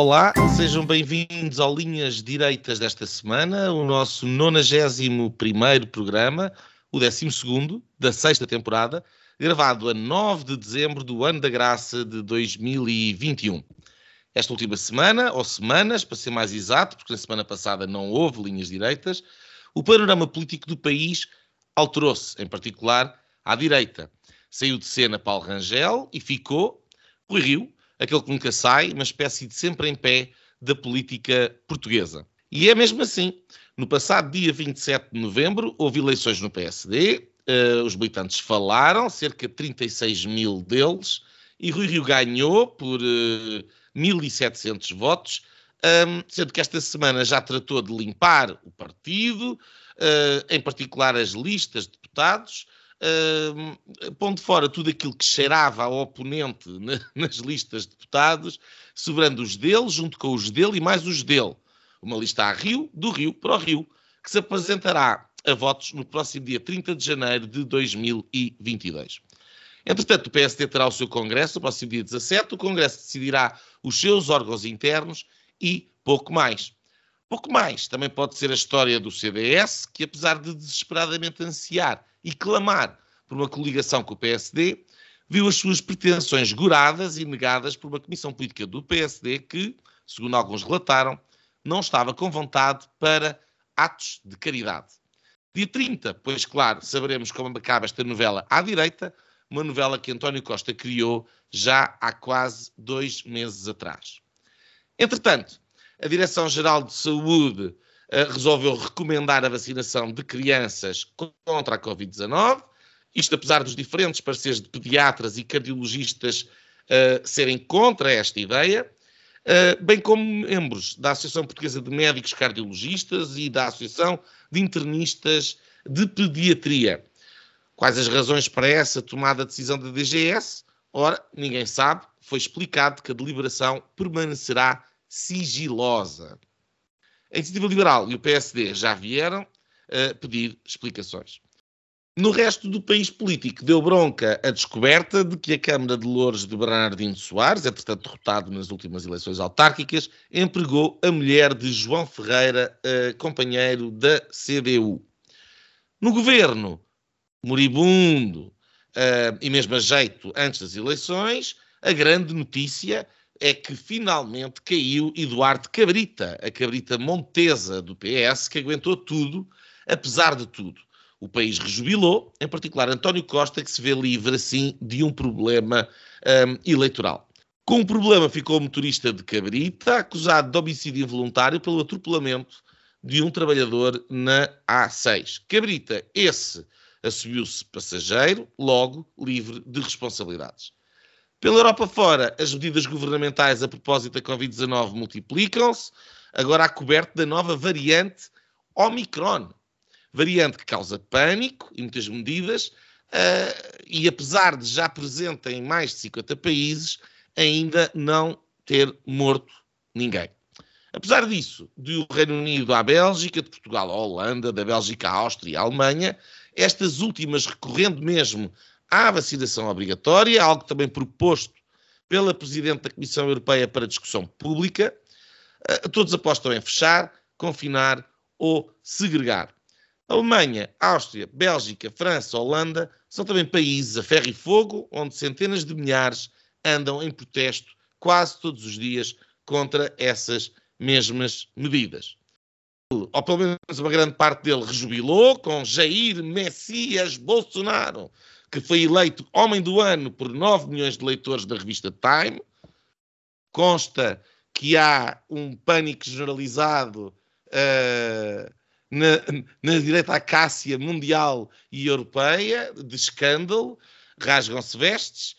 Olá, sejam bem-vindos ao Linhas Direitas desta semana, o nosso 91 programa, o 12 da sexta temporada, gravado a 9 de dezembro do ano da graça de 2021. Esta última semana, ou semanas, para ser mais exato, porque na semana passada não houve linhas direitas, o panorama político do país alterou-se, em particular à direita. Saiu de cena Paulo Rangel e ficou Rui Rio, aquele que nunca sai, uma espécie de sempre em pé da política portuguesa. E é mesmo assim. No passado dia 27 de novembro, houve eleições no PSD, uh, eh, os militantes falaram, cerca de 36 mil deles, e Rui Rio ganhou por uh, eh, 1.700 votos, um, sendo que esta semana já tratou de limpar o partido, uh, em particular as listas de deputados, uh, pondo fora tudo aquilo que cheirava ao oponente na, nas listas de deputados, sobrando os dele, junto com os dele e mais os dele. Uma lista a Rio, do Rio para o Rio, que se apresentará a votos no próximo dia 30 de janeiro de 2022. Entretanto, o PSD terá o seu congresso no próximo dia 17. O congresso decidirá os seus órgãos internos e pouco mais. Pouco mais também pode ser a história do CDS, que apesar de desesperadamente ansiar e clamar por uma coligação com o PSD, viu as suas pretensões goradas e negadas por uma comissão política do PSD que, segundo alguns relataram, não estava com vontade para atos de caridade. Dia 30, pois claro, saberemos como acaba esta novela à direita, uma novela que António Costa criou já há quase dois meses atrás. Entretanto, a Direção-Geral de Saúde eh, resolveu recomendar a vacinação de crianças contra a Covid-19. Isto apesar dos diferentes pareceres de pediatras e cardiologistas uh, serem contra esta ideia, uh, bem como membros da Associação Portuguesa de Médicos Cardiologistas e da Associação de Internistas de Pediatria. Quais as razões para essa tomada de decisão da DGS? Ora, ninguém sabe. Foi explicado que a deliberação permanecerá sigilosa. A Iniciativa Liberal e o PSD já vieram uh, pedir explicações. No resto do país político, deu bronca a descoberta de que a Câmara de Louros de Bernardino Soares, entretanto derrotado nas últimas eleições autárquicas, empregou a mulher de João Ferreira, uh, companheiro da CDU. No governo, moribundo uh, e mesmo a jeito antes das eleições, a grande notícia é que finalmente caiu Eduardo Cabrita, a cabrita montesa do PS, que aguentou tudo, apesar de tudo. O país rejubilou, em particular António Costa, que se vê livre assim de um problema um, eleitoral. Com o problema ficou o motorista de Cabrita, acusado de homicídio involuntário pelo atropelamento de um trabalhador na A6. Cabrita, esse, assumiu-se passageiro, logo livre de responsabilidades. Pela Europa fora, as medidas governamentais a propósito da Covid-19 multiplicam-se, agora há coberto da nova variante Omicron. Variante que causa pânico e muitas medidas, uh, e apesar de já presente em mais de 50 países, ainda não ter morto ninguém. Apesar disso, do Reino Unido à Bélgica, de Portugal à Holanda, da Bélgica à Áustria à Alemanha, estas últimas recorrendo mesmo à vacinação obrigatória, algo também proposto pela Presidente da Comissão Europeia para discussão pública. Eh, todos apostam em fechar, confinar ou segregar. Alemanha, Áustria, Bélgica, França, Holanda são também países a ferro e fogo, onde centenas de milhares andam em protesto quase todos os dias contra essas mesmas medidas. Ou pelo menos uma grande parte dele rejubilou com Jair Messias Bolsonaro, que foi eleito Homem do Ano por 9 milhões de leitores da revista Time. Consta que há um pânico generalizado uh, na, na direita acácia mundial e europeia, de escândalo, rasgam-se vestes,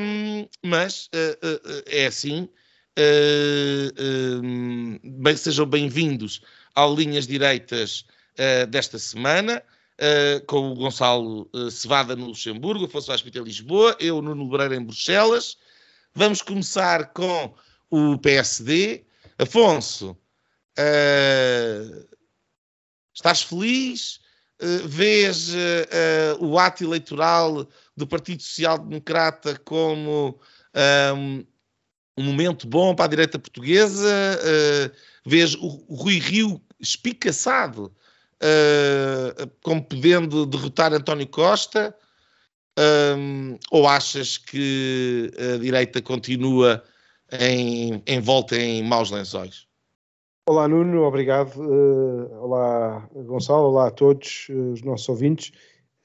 um, mas uh, uh, é assim, bem, sejam bem-vindos ao Linhas Direitas desta semana, uh, com o Gonçalo Cevada no Luxemburgo, Afonso Aspita em Lisboa, eu, Nuno Lebreira, em Bruxelas. Vamos começar com o PSD. Afonso, estás feliz? vês o ato eleitoral do Partido Social Democrata como um, um momento bom para a direita portuguesa, uh, vês o, o Rui Rio espicaçado uh, como podendo derrotar António Costa, um, ou achas que a direita continua em, em volta em maus lençóis? Olá Nuno, obrigado. Uh, olá Gonçalo, olá a todos os nossos ouvintes.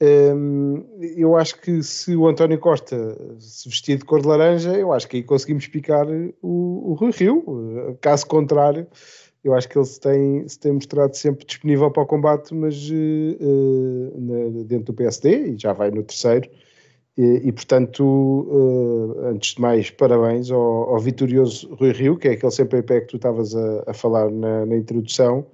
Um, eu acho que se o António Costa se vestir de cor de laranja, eu acho que aí conseguimos picar o, o Rio. Caso contrário, eu acho que ele se tem, se tem mostrado sempre disponível para o combate, mas uh, na, dentro do PSD, e já vai no terceiro. E, e portanto, uh, antes de mais, parabéns ao, ao, vitorioso Rui Rio, que é aquele sempre pé que tu estavas a, a falar na, na introdução.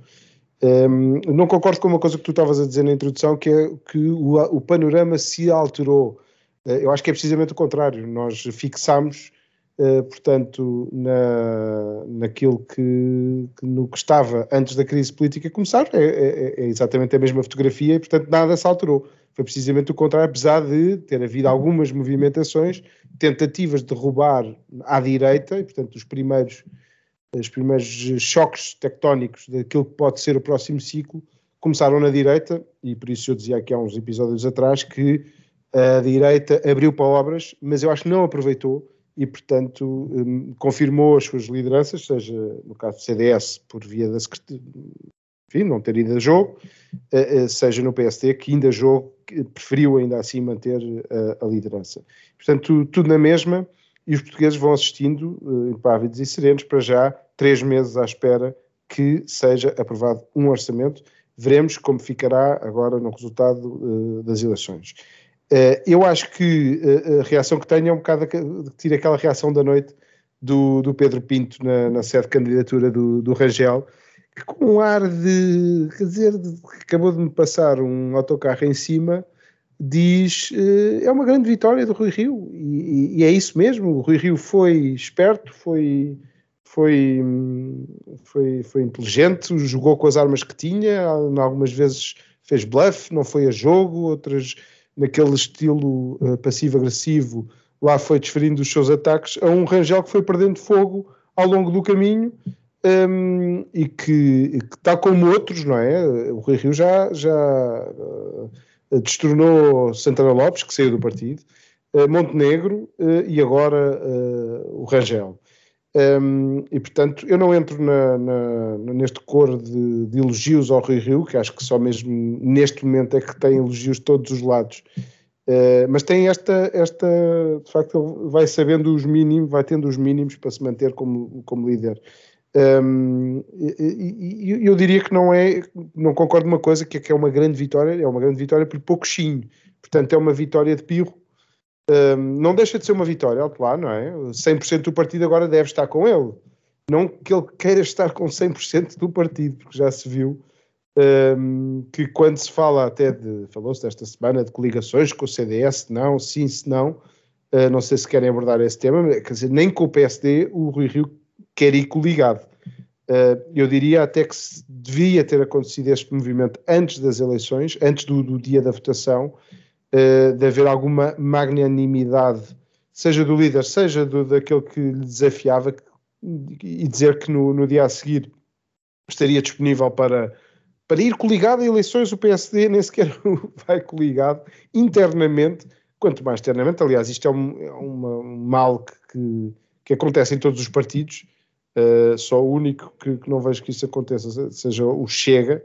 Um, não concordo com uma coisa que tu estavas a dizer na introdução, que é que o, o panorama se alterou. Eu acho que é precisamente o contrário. Nós fixámos, uh, portanto, na, naquilo que, que, no que estava antes da crise política começar, é, é, é, exatamente a mesma fotografia e, portanto, nada se alterou. Foi precisamente o contrário, apesar de ter havido algumas movimentações, tentativas de roubar à direita, e, portanto, os primeiros os primeiros choques tectónicos daquilo que pode ser o próximo ciclo começaram na direita, e por isso eu dizia aqui há uns episódios atrás que a direita abriu para obras, mas eu acho que não aproveitou e, portanto, um, confirmou as suas lideranças, seja no caso do CDS por via da enfim, não ter ido a jogo, uh, uh, seja no PSD que ainda jogo preferiu ainda assim manter uh, a liderança. Portanto, tudo na mesma, e os portugueses vão assistindo, impávidos e serenos, para já três meses à espera que seja aprovado um orçamento. Veremos como ficará agora no resultado das eleições. Uh, eu acho que uh, a reação que tenho é um bocado que tira aquela reação da noite do, do Pedro Pinto na, na sede de candidatura do, do Rangel, que com um ar de, quer dizer, de, acabou de me passar um autocarro em cima, diz uh, é uma grande vitória do Rui Rio e, e, é isso mesmo. O Rui Rio foi esperto, foi, foi, foi, foi inteligente, jogou com as armas que tinha, algumas vezes fez bluff, não foi a jogo, outras naquele estilo uh, passivo-agressivo, lá foi desferindo os seus ataques a um Rangel que foi perdendo fogo ao longo do caminho. Um, e que, que tal como outros, não é? O Rui Rio já, já uh, destronou Santana Lopes, que saiu do partido, eh, Montenegro eh, e agora o Rangel. Um, e portanto, eu não entro na, na, neste coro de, de, elogios ao Rui Rio, que acho que só mesmo neste momento é que tem elogios de todos os lados. Uh, mas tem esta, esta, de facto, ele vai sabendo os mínimos, vai tendo os mínimos para se manter como, como líder. Um, e, e, eu diria que não é, não concordo uma coisa, que é que é uma grande vitória, é uma grande vitória por pouquinho, portanto é uma vitória de pirro, um, não deixa de ser uma vitória, alto lá, não é? 100% do partido agora deve estar com ele, não que ele queira estar com 100% do partido, porque já se viu um, que quando se fala até de, falou-se desta semana de coligações com o CDS, não, sim, se não, uh, não sei se querem abordar esse tema, quer dizer, nem com o PSD o Rui Rio quer ir coligado. Uh, eu diria até que devia ter acontecido este movimento antes das eleições, antes do, do dia da votação, de haver alguma magnanimidade, seja do líder, seja do, daquele que lhe desafiava, e dizer que no, no dia a seguir estaria disponível para, para ir coligado a eleições. O PSD nem sequer vai coligado internamente, quanto mais externamente. Aliás, isto é um, é uma, um mal que, que, que acontece em todos os partidos Uh, só o único que, que, não vejo que isso aconteça seja o Chega,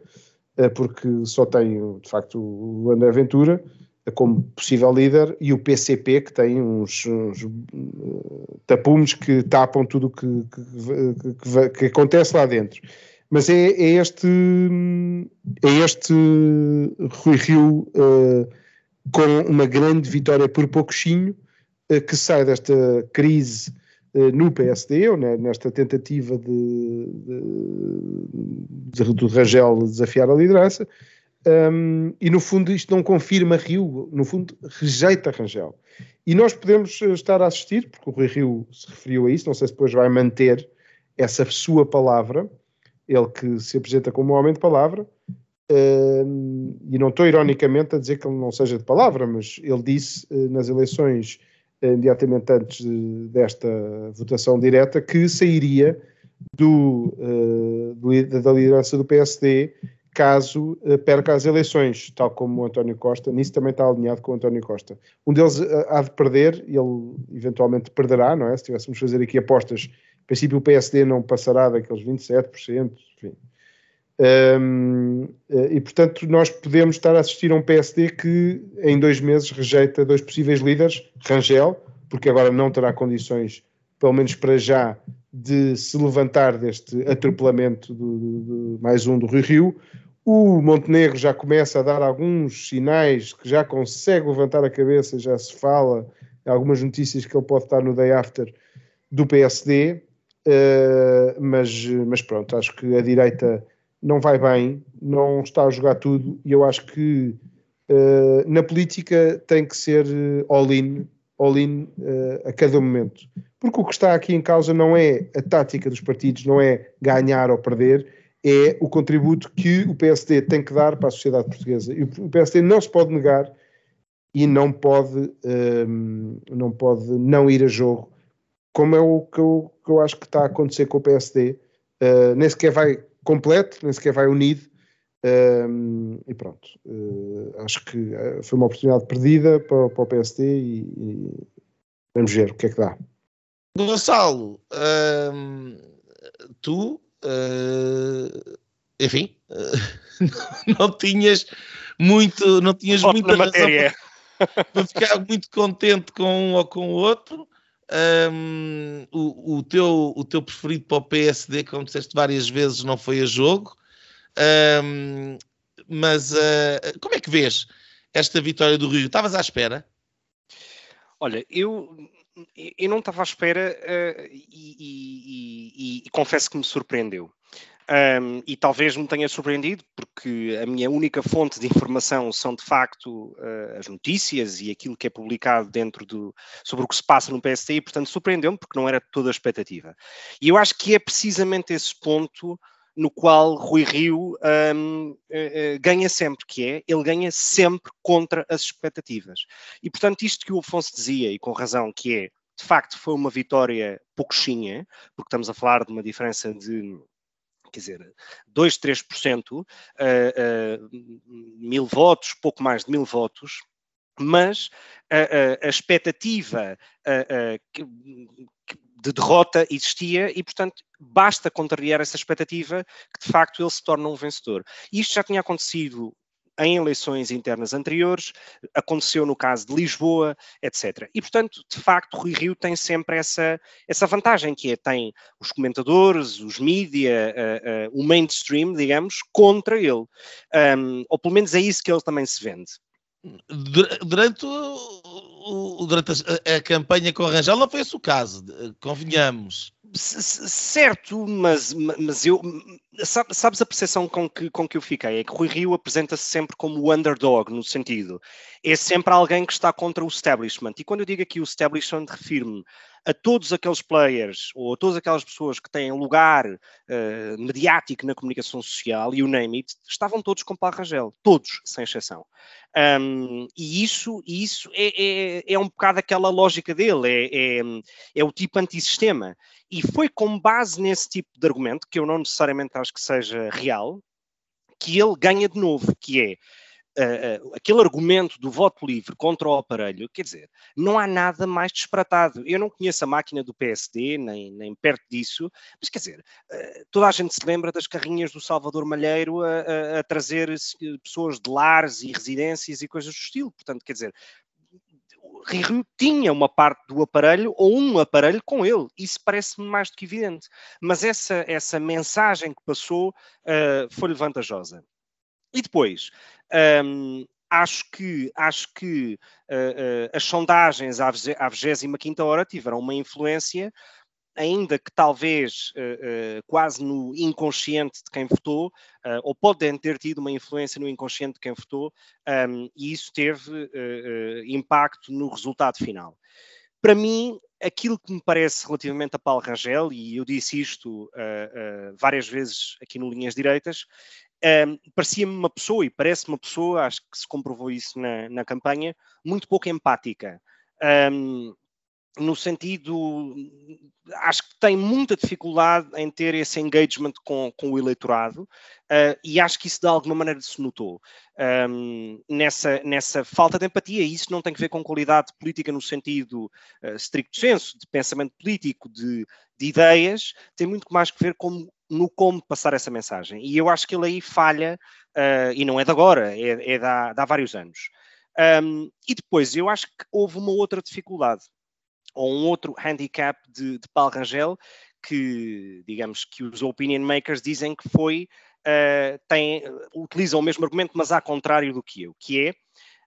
uh, porque só tem de facto o André Ventura como possível líder e o PCP que tem uns, uns tapumes que tapam tudo o que, que, que, acontece lá dentro. Mas é, é, este, é este Rui Rio com uma grande vitória por pouquinho que sai desta crise no PSD, ou nesta tentativa de, de, de, do Rangel desafiar a liderança, um, e no fundo isto não confirma Rio, no fundo rejeita Rangel. E nós podemos estar a assistir, porque o Rui Rio se referiu a isso, não sei se depois vai manter essa sua palavra, ele que se apresenta como um homem de palavra, e não estou ironicamente a dizer que ele não seja de palavra, mas ele disse uh, nas eleições imediatamente antes desta votação direta que sairia do, uh, da liderança do PSD caso uh, perca as eleições, tal como o António Costa, nisso também está alinhado com o António Costa. Um deles uh, há de perder, ele eventualmente perderá, não é? Se tivéssemos a fazer aqui apostas, em princípio o PSD não passará daqueles 27%, enfim. Um, e portanto nós podemos estar a assistir a um PSD que em dois meses rejeita dois possíveis líderes, Rangel, porque agora não terá condições, pelo menos para já, de se levantar deste atropelamento mais um do Rio Rio. O Montenegro já começa a dar alguns sinais que já consegue levantar a cabeça, já se fala algumas notícias que ele pode estar no day after do PSD, uh, eh, mas, mas pronto, acho que a direita não vai bem, não está a jogar tudo e eu acho que uh, na política tem que ser eh, all-in, all-in uh, a cada momento. Porque o que está aqui em causa não é a tática dos partidos, não é ganhar ou perder, é o contributo que o PSD tem que dar para a sociedade portuguesa. E o PSD não se pode negar e não pode, um, ehm, não, pode não ir a jogo, como é o que eu, que eu acho que está a acontecer com o PSD. Uh, nem sequer vai completo, nem sequer vai unido. Um, e pronto, uh, acho que eh, foi uma oportunidade perdida para, para o PSD e, e, vamos ver o que é que dá. Gonçalo, um, tu, uh, enfim, uh, não tinhas muito, não tinhas muita matéria. Para, para ficar muito contente com um ou com o outro. Um, o, o, teu, o teu preferido para o PSD, como disseste várias vezes, não foi a jogo. Um, mas uh, como é que vês esta vitória do Rio? Estavas à espera? Olha, eu, eu não estava à espera uh, e, e, e, e, confesso que me surpreendeu. Um, e talvez me tenha surpreendido, porque a minha única fonte de informação são de facto uh, as notícias e aquilo que é publicado dentro do sobre o que se passa no PSD, e portanto surpreendeu-me porque não era toda a expectativa. E eu acho que é precisamente esse ponto no qual Rui Rio um, uh, uh, ganha sempre, que é ele ganha sempre contra as expectativas. E portanto, isto que o Afonso dizia, e com razão, que é de facto foi uma vitória pouquinha, porque estamos a falar de uma diferença de quer dizer, 2, 3%, uh, uh, mil votos, pouco mais de mil votos, mas a, a, a expectativa de derrota existia e, portanto, basta contrariar essa expectativa que, de facto, ele se torna um vencedor. Isto já tinha acontecido em eleições internas anteriores, aconteceu no caso de Lisboa, etc. E, portanto, de facto, Rui Rio tem sempre essa, essa vantagem, que é, tem os comentadores, os mídia, uh, uh, o mainstream, digamos, contra ele. Um, ou pelo menos é isso que ele também se vende. Durante, o, durante a, a, campanha com o Rangel não foi esse o caso, convenhamos. Certo, mas, mas eu sabes a percepção com que, com que eu fiquei? É que Rui Rio apresenta-se sempre como o underdog, no sentido, é sempre alguém que está contra o establishment. E quando eu digo aqui o establishment, refiro-me a todos aqueles players ou a todas aquelas pessoas que têm lugar uh, mediático na comunicação social e o name it, estavam todos com Paulo Rangel, todos, sem exceção. Um, e isso, isso é, é, é, um bocado aquela lógica dele, é, é, é o tipo antissistema. E foi com base nesse tipo de argumento, que eu não necessariamente acho que seja real, que ele ganha de novo, que é uh, aquele argumento do voto livre contra o aparelho, quer dizer, não há nada mais disparatado. Eu não conheço a máquina do PSD, nem, nem perto disso, mas quer dizer, uh, toda a gente se lembra das carrinhas do Salvador Malheiro a, a, a trazer pessoas de lares e residências e coisas do estilo. Portanto, quer dizer, Rio tinha uma parte do aparelho ou um aparelho com ele. Isso parece-me mais do que evidente. Mas essa, essa mensagem que passou uh, foi-lhe vantajosa. E depois, um, acho que, acho que uh, uh, as sondagens à, 25 hora tiveram uma influência ainda que talvez uh, quase no inconsciente de quem votou, ou podem ter tido uma influência no inconsciente de quem votou, um, e isso teve impacto no resultado final. Para mim, aquilo que me parece relativamente a Paulo Rangel, e eu disse isto várias vezes aqui no Linhas Direitas, parecia-me uma pessoa, e parece uma pessoa, acho que se comprovou isso na, na campanha, muito pouco empática. Um, no sentido, acho que tem muita dificuldade em ter esse engagement com, com o eleitorado uh, e acho que isso de alguma maneira se notou um, nessa, nessa falta de empatia. E isso não tem que ver com qualidade política no sentido uh, senso, de pensamento político, de, de ideias, tem muito mais que ver com, no como passar essa mensagem. E eu acho que ele aí falha, uh, e não é de agora, é, é de, há, de há vários anos. Um, e depois, eu acho que houve uma outra dificuldade ou um outro handicap de, de Paulo Rangel, que, digamos, que os opinion makers dizem que foi, uh, tem, utilizam o mesmo argumento, mas ao contrário do que eu, que é,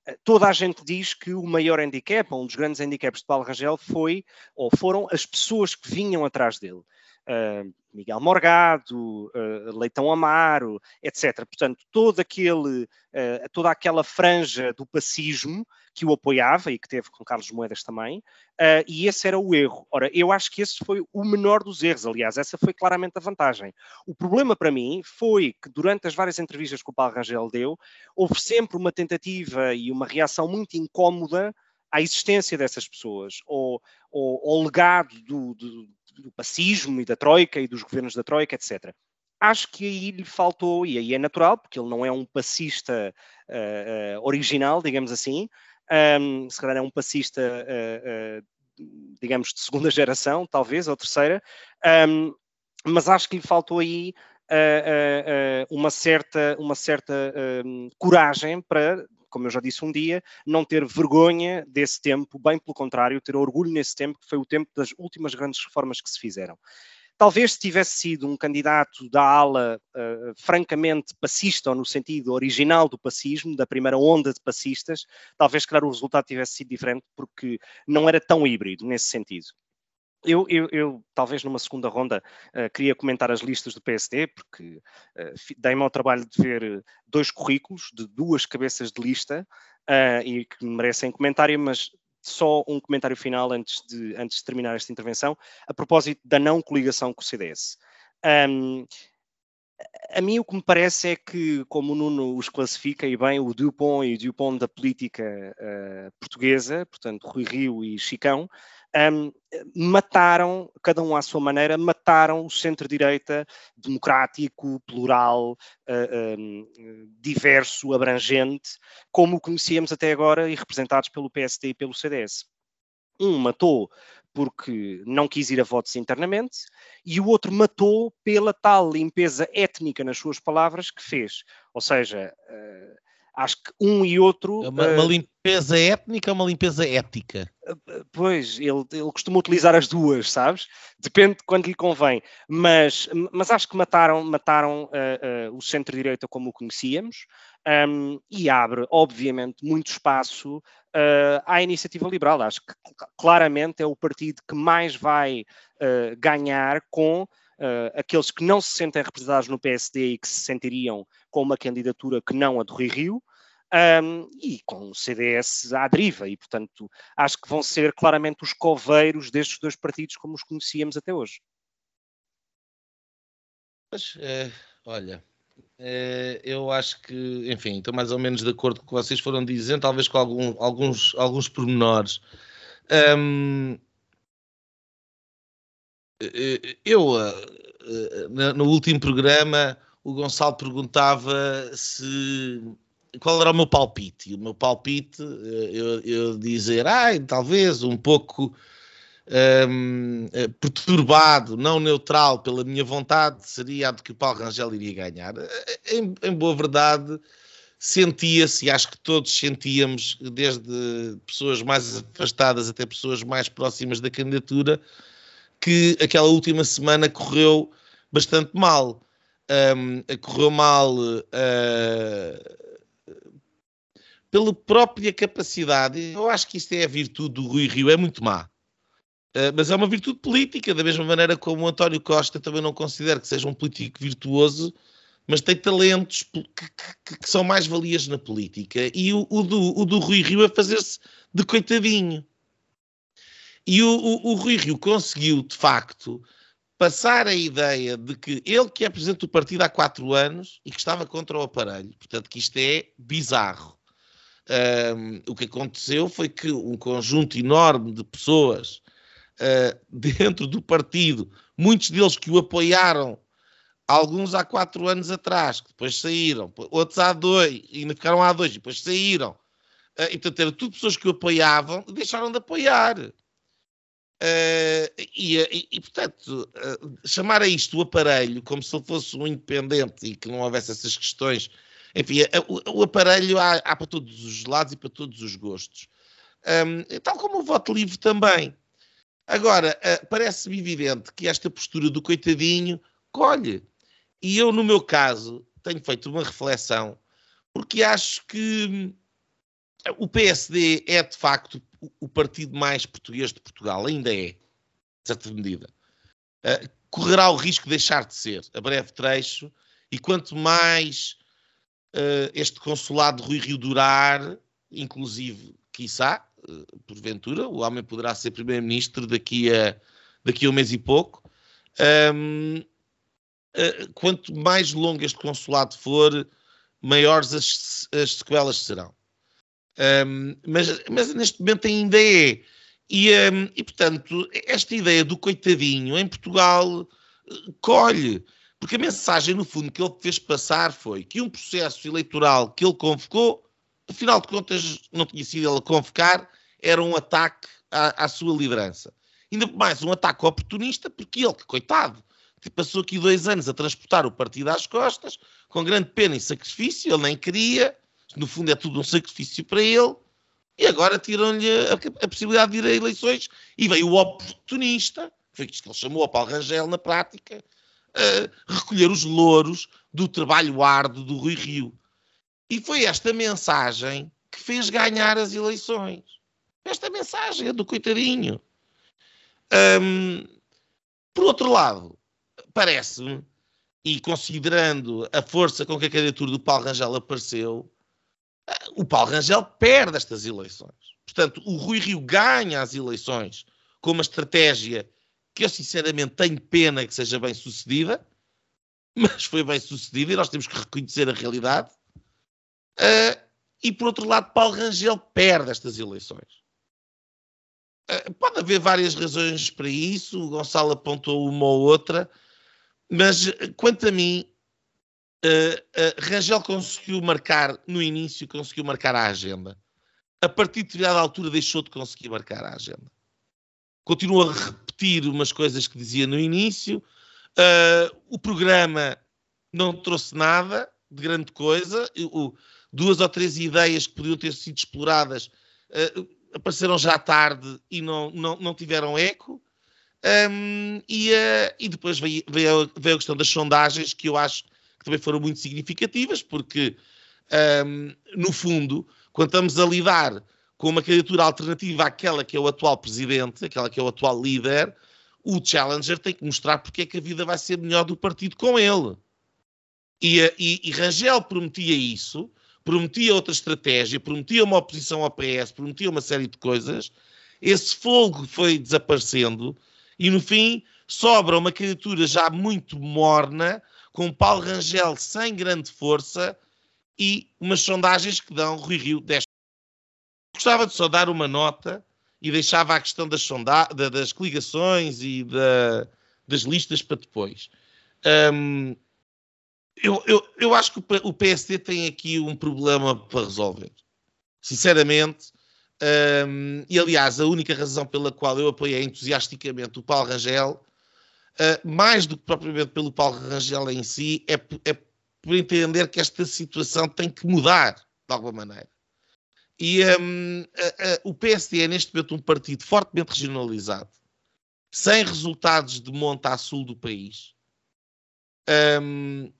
eh, toda a gente diz que o maior handicap, um dos grandes handicaps de Paulo Rangel foi, ou foram as pessoas que vinham atrás dele. Uh, Miguel Morgado, uh, Leitão Amaro, etc. Portanto, todo aquele, uh, toda aquela franja do pacismo que o apoiava e que teve com Carlos Moedas também, uh, e esse era o erro. Ora, eu acho que esse foi o menor dos erros, aliás, essa foi claramente a vantagem. O problema para mim foi que durante as várias entrevistas que o Paulo Rangel deu, houve sempre uma tentativa e uma reação muito incómoda à existência dessas pessoas, ou ao legado do, do, do pacismo e da Troika e dos governos da Troika, etc. Acho que aí lhe faltou, e aí é natural, porque ele não é um passista uh, uh, original, digamos assim, um, se calhar é um passista, uh, digamos, de segunda geração, talvez, ou terceira, um, mas acho que lhe faltou aí uma certa, uma certa coragem para como eu já disse um dia, não ter vergonha desse tempo, bem pelo contrário, ter orgulho nesse tempo, que foi o tempo das últimas grandes reformas que se fizeram. Talvez se tivesse sido um candidato da ala uh, francamente passista, ou no sentido original do passismo, da primeira onda de passistas, talvez, claro, o resultado tivesse sido diferente, porque não era tão híbrido nesse sentido. Eu, eu, eu, talvez numa segunda ronda, uh, queria comentar as listas do PSD, porque uh, dei-me ao trabalho de ver dois currículos de duas cabeças de lista uh, e que merecem comentário, mas só um comentário final antes de, antes de terminar esta intervenção, a propósito da não coligação com o CDS. Um, a mim o que me parece é que, como o Nuno os classifica, e bem, o Dupont e o Dupont da política uh, portuguesa, portanto, Rui Rio e Chicão, um, mataram, cada um à sua maneira, mataram o centro-direita democrático, plural, uh, um, diverso, abrangente, como o conhecíamos até agora e representados pelo PSD e pelo CDS. Um matou porque não quis ir a votos internamente, e o outro matou pela tal limpeza étnica, nas suas palavras, que fez. Ou seja, uh, acho que um e outro. É uma, uh, uma limpeza étnica ou uma limpeza ética? Pois, ele, ele costuma utilizar as duas, sabes? Depende de quando lhe convém. Mas, mas acho que mataram, mataram uh, o centro-direita como o conhecíamos um, e abre, obviamente, muito espaço à iniciativa liberal. Acho que claramente é o partido que mais vai ganhar com aqueles que não se sentem representados no PSD e que se sentiriam com uma candidatura que não a do Rio Rio um, e com o CDS à deriva, e portanto acho que vão ser claramente os coveiros destes dois partidos como os conhecíamos até hoje. Mas, é, olha, é, eu acho que, enfim, estou mais ou menos de acordo com o que vocês foram dizendo, talvez com algum, alguns, alguns pormenores. Um, eu, no último programa, o Gonçalo perguntava se qual era o meu palpite? E o meu palpite, eh, eu, eu dizer, ai, talvez um pouco um, eh, perturbado, não neutral pela minha vontade, seria a de que o Paulo Rangel iria ganhar. Eh, em, em boa verdade, sentia-se, e acho que todos sentíamos, desde pessoas mais afastadas até pessoas mais próximas da candidatura, que aquela última semana correu bastante mal. Um, correu mal. Uh, pela própria capacidade, eu acho que isto é a virtude do Rui Rio, é muito má. Uh, mas é uma virtude política, da mesma maneira como o António Costa também não considero que seja um político virtuoso, mas tem talentos que, que, que são mais valias na política. E o, o, do, o do Rui Rio é fazer-se de coitadinho. E o, o, o Rui Rio conseguiu, de facto, passar a ideia de que ele, que é presidente do partido há quatro anos e que estava contra o aparelho, portanto, que isto é bizarro. Um, o que aconteceu foi que um conjunto enorme de pessoas uh, dentro do partido, muitos deles que o apoiaram, alguns há quatro anos atrás, que depois saíram, outros há dois, ainda ficaram há dois, depois saíram. Uh, e portanto, eram tudo pessoas que o apoiavam e deixaram de apoiar. Uh, e, e, e, portanto, uh, chamar a isto o aparelho como se ele fosse um independente e que não houvesse essas questões. Enfim, o, o, aparelho há, há, para todos os lados e para todos os gostos. Um, tal como o voto livre também. Agora, uh, parece-me evidente que esta postura do coitadinho colhe. E eu, no meu caso, tenho feito uma reflexão, porque acho que o PSD é, de facto, o partido mais português de Portugal, ainda é, em certa medida. Uh, correrá o risco de deixar de ser a breve trecho, e quanto mais uh, este consulado de Rui Rio durar, inclusive, quiçá, uh, porventura, o homem poderá ser primeiro-ministro daqui a, daqui a um mês e pouco. Um, quanto mais longo este consulado for, maiores as, as sequelas serão. Um, mas, mas, neste momento ainda é. E, um, e, portanto, esta ideia do coitadinho em Portugal eh, colhe. Porque a mensagem, no fundo, que ele fez passar foi que um processo eleitoral que ele convocou, afinal de contas, não tinha sido ele a convocar, era um ataque à, à sua liderança. Ainda mais um ataque oportunista, porque ele, que coitado, passou aqui dois anos a transportar o partido às costas, com grande pena e sacrifício, ele nem queria, no fundo é tudo um sacrifício para ele, e agora tiram-lhe a, a, possibilidade de ir a eleições, e veio o oportunista, foi isto que ele chamou a Paulo Rangel na prática, recolher os louros do trabalho árduo do Rui Rio. E foi esta mensagem que fez ganhar as eleições. Esta mensagem é do coitadinho. Um, por outro lado, parece-me, e considerando a força com que a candidatura do Paulo Rangel apareceu, o Paulo Rangel perde estas eleições. Portanto, o Rui Rio ganha as eleições com uma estratégia que eu sinceramente tenho pena que seja bem sucedida, mas foi bem sucedida e nós temos que reconhecer a realidade. Uh, e por outro lado, Paulo Rangel perde estas eleições. Uh, pode haver várias razões para isso, o Gonçalo apontou uma ou outra, mas quanto a mim, Uh, uh, Rangel conseguiu marcar, no início, conseguiu marcar a agenda. A partir de determinada altura deixou de conseguir marcar a agenda. Continua a repetir umas coisas que dizia no início. Uh, o programa não trouxe nada de grande coisa. O, duas ou três ideias que podiam ter sido exploradas apareceram já tarde e não, não, não tiveram eco. Um, e, e, depois veio, veio, veio a questão das sondagens, que eu acho que também foram muito significativas, porque, um, no fundo, quando estamos a lidar com uma candidatura alternativa àquela que é o atual presidente, aquela que é o atual líder, o challenger tem que mostrar porque é que a vida vai ser melhor do partido com ele. E, e, e Rangel prometia isso, prometia outra estratégia, prometia uma oposição ao PS, prometia uma série de coisas. Esse fogo foi desaparecendo e, no fim, sobra uma candidatura já muito morna, com Paulo Rangel sem grande força e umas sondagens que dão Rui Rio 10. Gostava de só dar uma nota e deixava a questão das, sonda das coligações e da, das listas para depois. Um, eu, eu, eu acho que o PSD tem aqui um problema para resolver. Sinceramente, um, e aliás, a única razão pela qual eu apoiei entusiasticamente o Paulo Rangel uh, mais do que propriamente pelo Paulo Rangel em si, é, é por entender que esta situação tem que mudar de alguma maneira. E um, a, a, o PSD é neste momento um partido fortemente regionalizado, sem resultados de monta a sul do país. Um,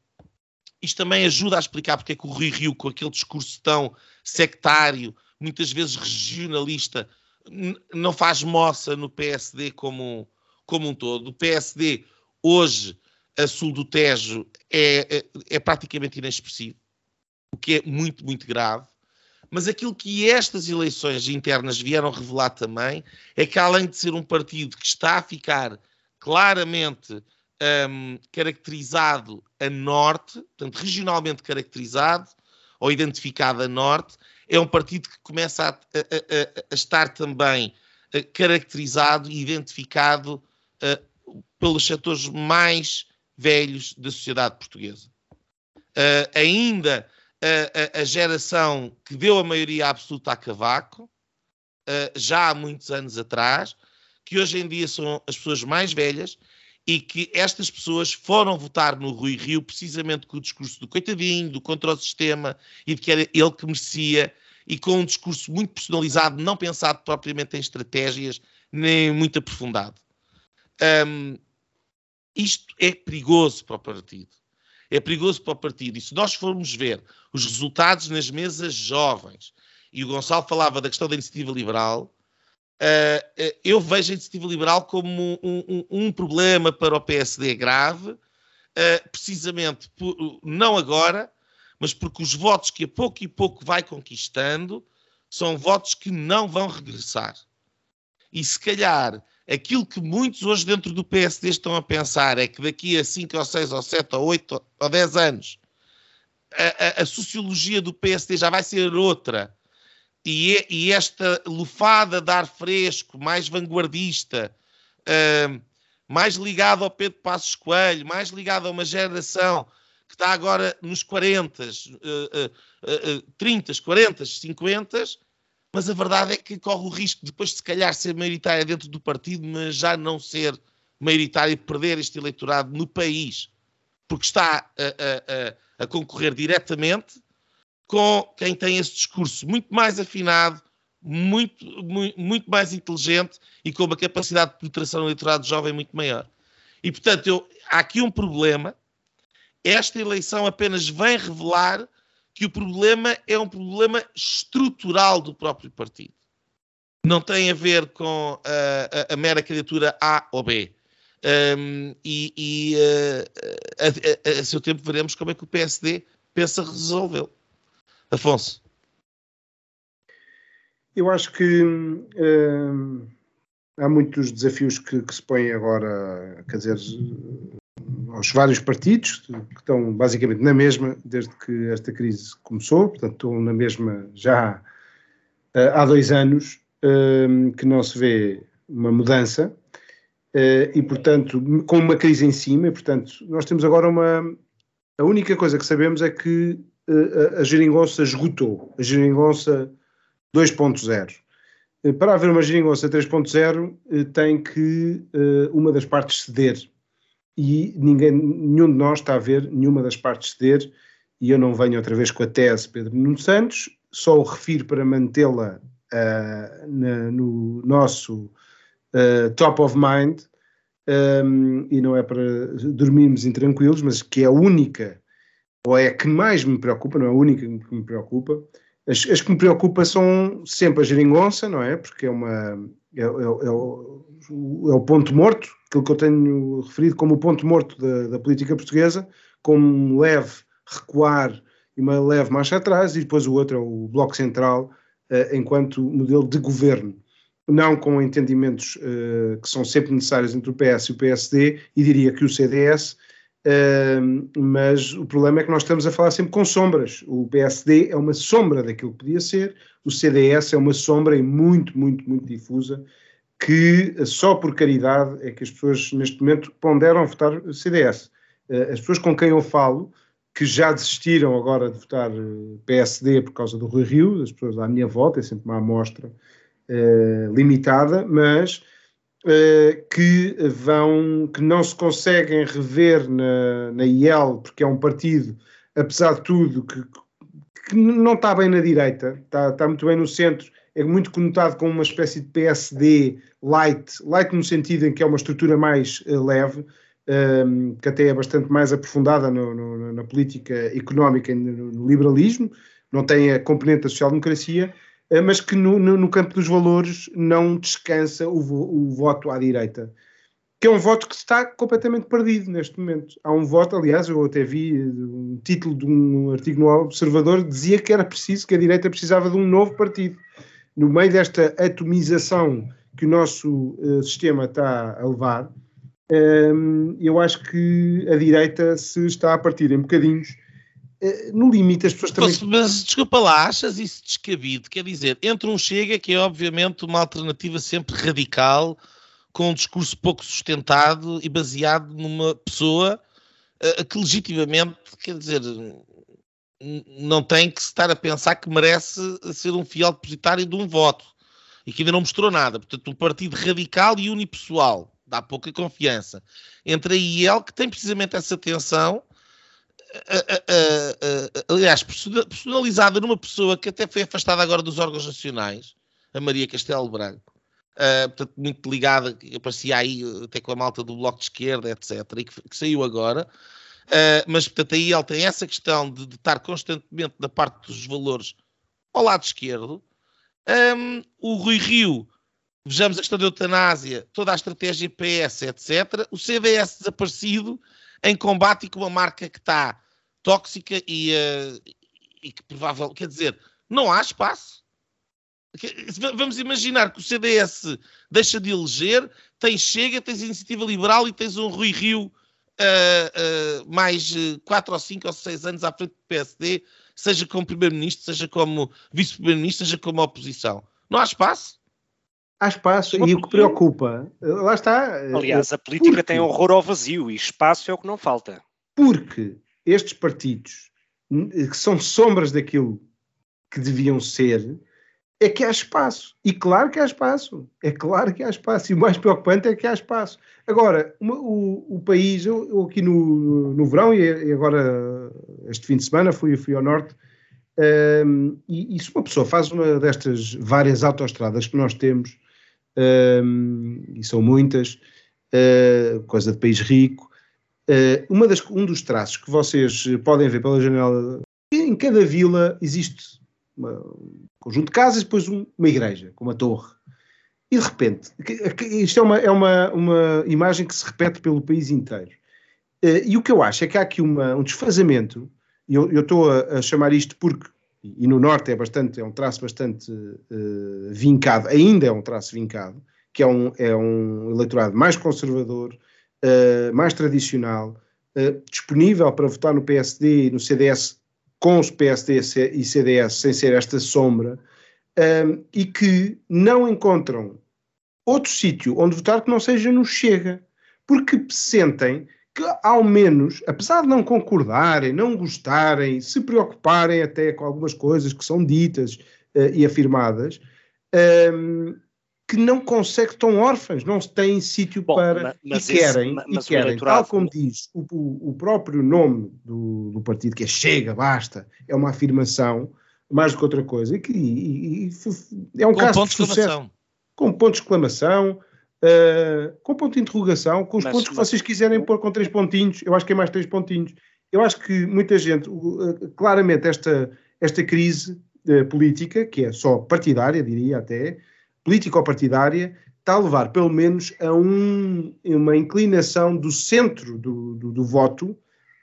isto também ajuda a explicar porque é que o Rui Rio, com aquele discurso tão sectário, muitas vezes regionalista, não faz moça no PSD como, como um todo. O PSD, hoje, a sul do Tejo, é, é, é praticamente inexpressivo, o que é muito, muito grave. Mas aquilo que estas eleições internas vieram revelar também é que, além de ser um partido que está a ficar claramente um, caracterizado a norte, portanto, regionalmente caracterizado ou identificado a norte, é um partido que começa a, a, a, a estar também eh, caracterizado e identificado uh, pelos setores mais velhos da sociedade portuguesa. Uh, ainda uh, a geração que deu a maioria absoluta a Cavaco, já há muitos anos atrás, que hoje em dia são as pessoas mais velhas e que estas pessoas foram votar no Rui Rio precisamente com o discurso do coitadinho, do contra o sistema e de que era ele que merecia e com um discurso muito personalizado, não pensado propriamente em estratégias, nem muito aprofundado. Um, isto é perigoso para o partido. É perigoso para o partido. E se nós formos ver os resultados nas mesas jovens, e o Gonçalo falava da questão da iniciativa liberal, Uh, eu vejo a iniciativa liberal como um, um, um problema para o PSD grave, uh, precisamente por, não agora, mas porque os votos que a pouco e pouco vai conquistando são votos que não vão regressar. E se calhar aquilo que muitos hoje dentro do PSD estão a pensar é que daqui a 5 ou 6 ou 7 ou 8 ou 10 anos a, a, a sociologia do PSD já vai ser outra. E, e esta lufada de ar fresco, mais vanguardista, uh, mais ligado ao Pedro Passos Coelho, mais ligado a uma geração que está agora nos 40, uh, uh, 30, 40, 50, mas a verdade é que corre o risco de depois, se calhar, ser maioritária dentro do partido, mas já não ser maioritária e perder este eleitorado no país, porque está a, a, a, a concorrer diretamente com quem tem esse discurso muito mais afinado, muito, muito, muito mais inteligente e com uma capacidade de penetração no eleitorado jovem muito maior. E, portanto, eu, há aqui um problema. Esta eleição apenas vem revelar que o problema é um problema estrutural do próprio partido. Não tem a ver com a, a, a mera candidatura A ou B. Um, e, e uh, a, a, seu tempo veremos como é que o PSD pensa resolvê-lo. Afonso. Eu acho que hum, há muitos desafios que, que, se põem agora, quer dizer, aos vários partidos, que estão basicamente na mesma desde que esta crise começou, portanto, estão na mesma já uh, há dois anos, uh, que não se vê uma mudança, uh, e, portanto, com uma crise em cima, e, portanto, nós temos agora uma. A única coisa que sabemos é que a, a geringonça esgotou, a geringonça 2.0. Eh, para haver uma geringonça 3.0 eh, tem que eh, uma das partes ceder e ninguém, nenhum de nós está a ver nenhuma das partes ceder e eu não venho outra vez com a tese Pedro Nuno Santos, só o refiro para mantê-la uh, no nosso uh, top of mind um, e não é para dormirmos intranquilos, mas que é a única ou é a que mais me preocupa, não é a única que me preocupa. As, as que me preocupa são sempre a geringonça, não é? Porque é uma. É, é, é, é, o, ponto morto, aquilo que eu tenho referido como o ponto morto da, da política portuguesa, como um leve recuar e uma leve marcha atrás, e depois o outro é o Bloco Central, uh, enquanto modelo de governo. Não com entendimentos uh, que são sempre necessários entre o PS e o PSD, e diria que o CDS Uh, mas o problema é que nós estamos a falar sempre com sombras. O PSD é uma sombra daquilo que podia ser, o CDS é uma sombra e muito, muito, muito difusa, que só por caridade é que as pessoas neste momento ponderam votar CDS. Uh, as pessoas com quem eu falo, que já desistiram agora de votar eh, PSD por causa do Rui Rio, as pessoas à minha volta, é sempre uma amostra uh, limitada, mas que vão, que não se conseguem rever na, na IEL, porque é um partido, apesar de tudo, que, que não está bem na direita, está, está muito bem no centro, é muito conotado como uma espécie de PSD light, light no sentido em que é uma estrutura mais uh, leve, um, ehm, que até é bastante mais aprofundada no, no, na política económica e no, no, liberalismo, não tem a componente da social-democracia, uh, mas que no, campo dos valores não descansa o, o voto à direita que é um voto que está completamente perdido neste momento. Há um voto, aliás, eu até vi um título de um artigo no Observador, dizia que era preciso, que a direita precisava de um novo partido. No meio desta atomização que o nosso uh, sistema está a levar, um, ehm, eu acho que a direita se está a partir em bocadinhos. Uh, no limite, as pessoas também. Mas desculpa lá, achas isso descabido? Quer dizer, entre um Chega, que é obviamente uma alternativa sempre radical com um discurso pouco sustentado e baseado numa pessoa uh, que legitimamente, quer dizer, não tem que estar a pensar que merece ser um fiel depositário de um voto e que ainda não mostrou nada. Portanto, um partido radical e unipessoal dá pouca confiança. Entre a IEL, que tem precisamente essa tensão, aliás, personalizada numa pessoa que até foi afastada agora dos órgãos nacionais, a Maria Castelo Branco, Uh, portanto, muito ligada, aparecia aí até com a malta do Bloco de Esquerda, etc., e que, que saiu agora. Uh, mas, portanto, aí ele tem essa questão de, de, estar constantemente da parte dos valores ao lado esquerdo. Um, o Rui Rio, vejamos a questão da eutanásia, toda a estratégia PS, etc. O CDS desaparecido em combate com uma marca que está tóxica e, uh, e que provável, quer dizer, não há espaço Vamos imaginar que o CDS deixa de eleger, tens Chega, tens Iniciativa Liberal e tens um Rui Rio uh, uh, mais 4 ou 5 ou 6 anos à frente do PSD, seja como Primeiro-Ministro, seja como Vice-Primeiro-Ministro, seja como oposição. Não há espaço? Há espaço e o que preocupa, lá está. Aliás, a política porque, tem horror ao vazio e espaço é o que não falta. Porque estes partidos, que são sombras daquilo que deviam ser, é que há espaço. E claro que há espaço. É claro que há espaço. E o mais preocupante é que há espaço. Agora, uma, o, o, país, eu, eu, aqui no, no verão e agora este fim de semana fui, fui ao norte, um, e, e, se uma pessoa faz uma destas várias autoestradas que nós temos, um, e são muitas, uh, coisa de país rico, uh, uma das, um dos traços que vocês podem ver pela janela, em cada vila existe uma, um conjunto de casas depois um, uma igreja, com uma torre. E de repente, isto é uma, é uma, uma imagem que se repete pelo país inteiro. Uh, e o que eu acho é que há aqui uma, um desfazamento, e eu, eu estou a, a, chamar isto porque, e no Norte é bastante, é um traço bastante uh, vincado, ainda é um traço vincado, que é um, é um eleitorado mais conservador, uh, mais tradicional, disponível para votar no PSD e no CDS com os PSD e CDS sem ser esta sombra, um, e que não encontram outro sítio onde votar que não seja no Chega, porque sentem que, ao menos, apesar de não concordarem, não gostarem, se preocuparem até com algumas coisas que são ditas uh, e afirmadas, um, que não conseguem, estão órfãos, não têm sítio Bom, para mas, e querem, mas, e querem. tal como diz o, o, o próprio nome do, do, partido, que é Chega, basta, é uma afirmação mais do que outra coisa, e que e, e, é um com caso de sucesso, com ponto de exclamação, uh, com ponto de interrogação, com os mas, pontos que vocês quiserem pôr com três pontinhos, eu acho que é mais três pontinhos. Eu acho que muita gente, uh, claramente esta, esta crise uh, política, que é só partidária, diria até, político-partidária está a levar, pelo menos, a um, uma inclinação do centro do, do, do, voto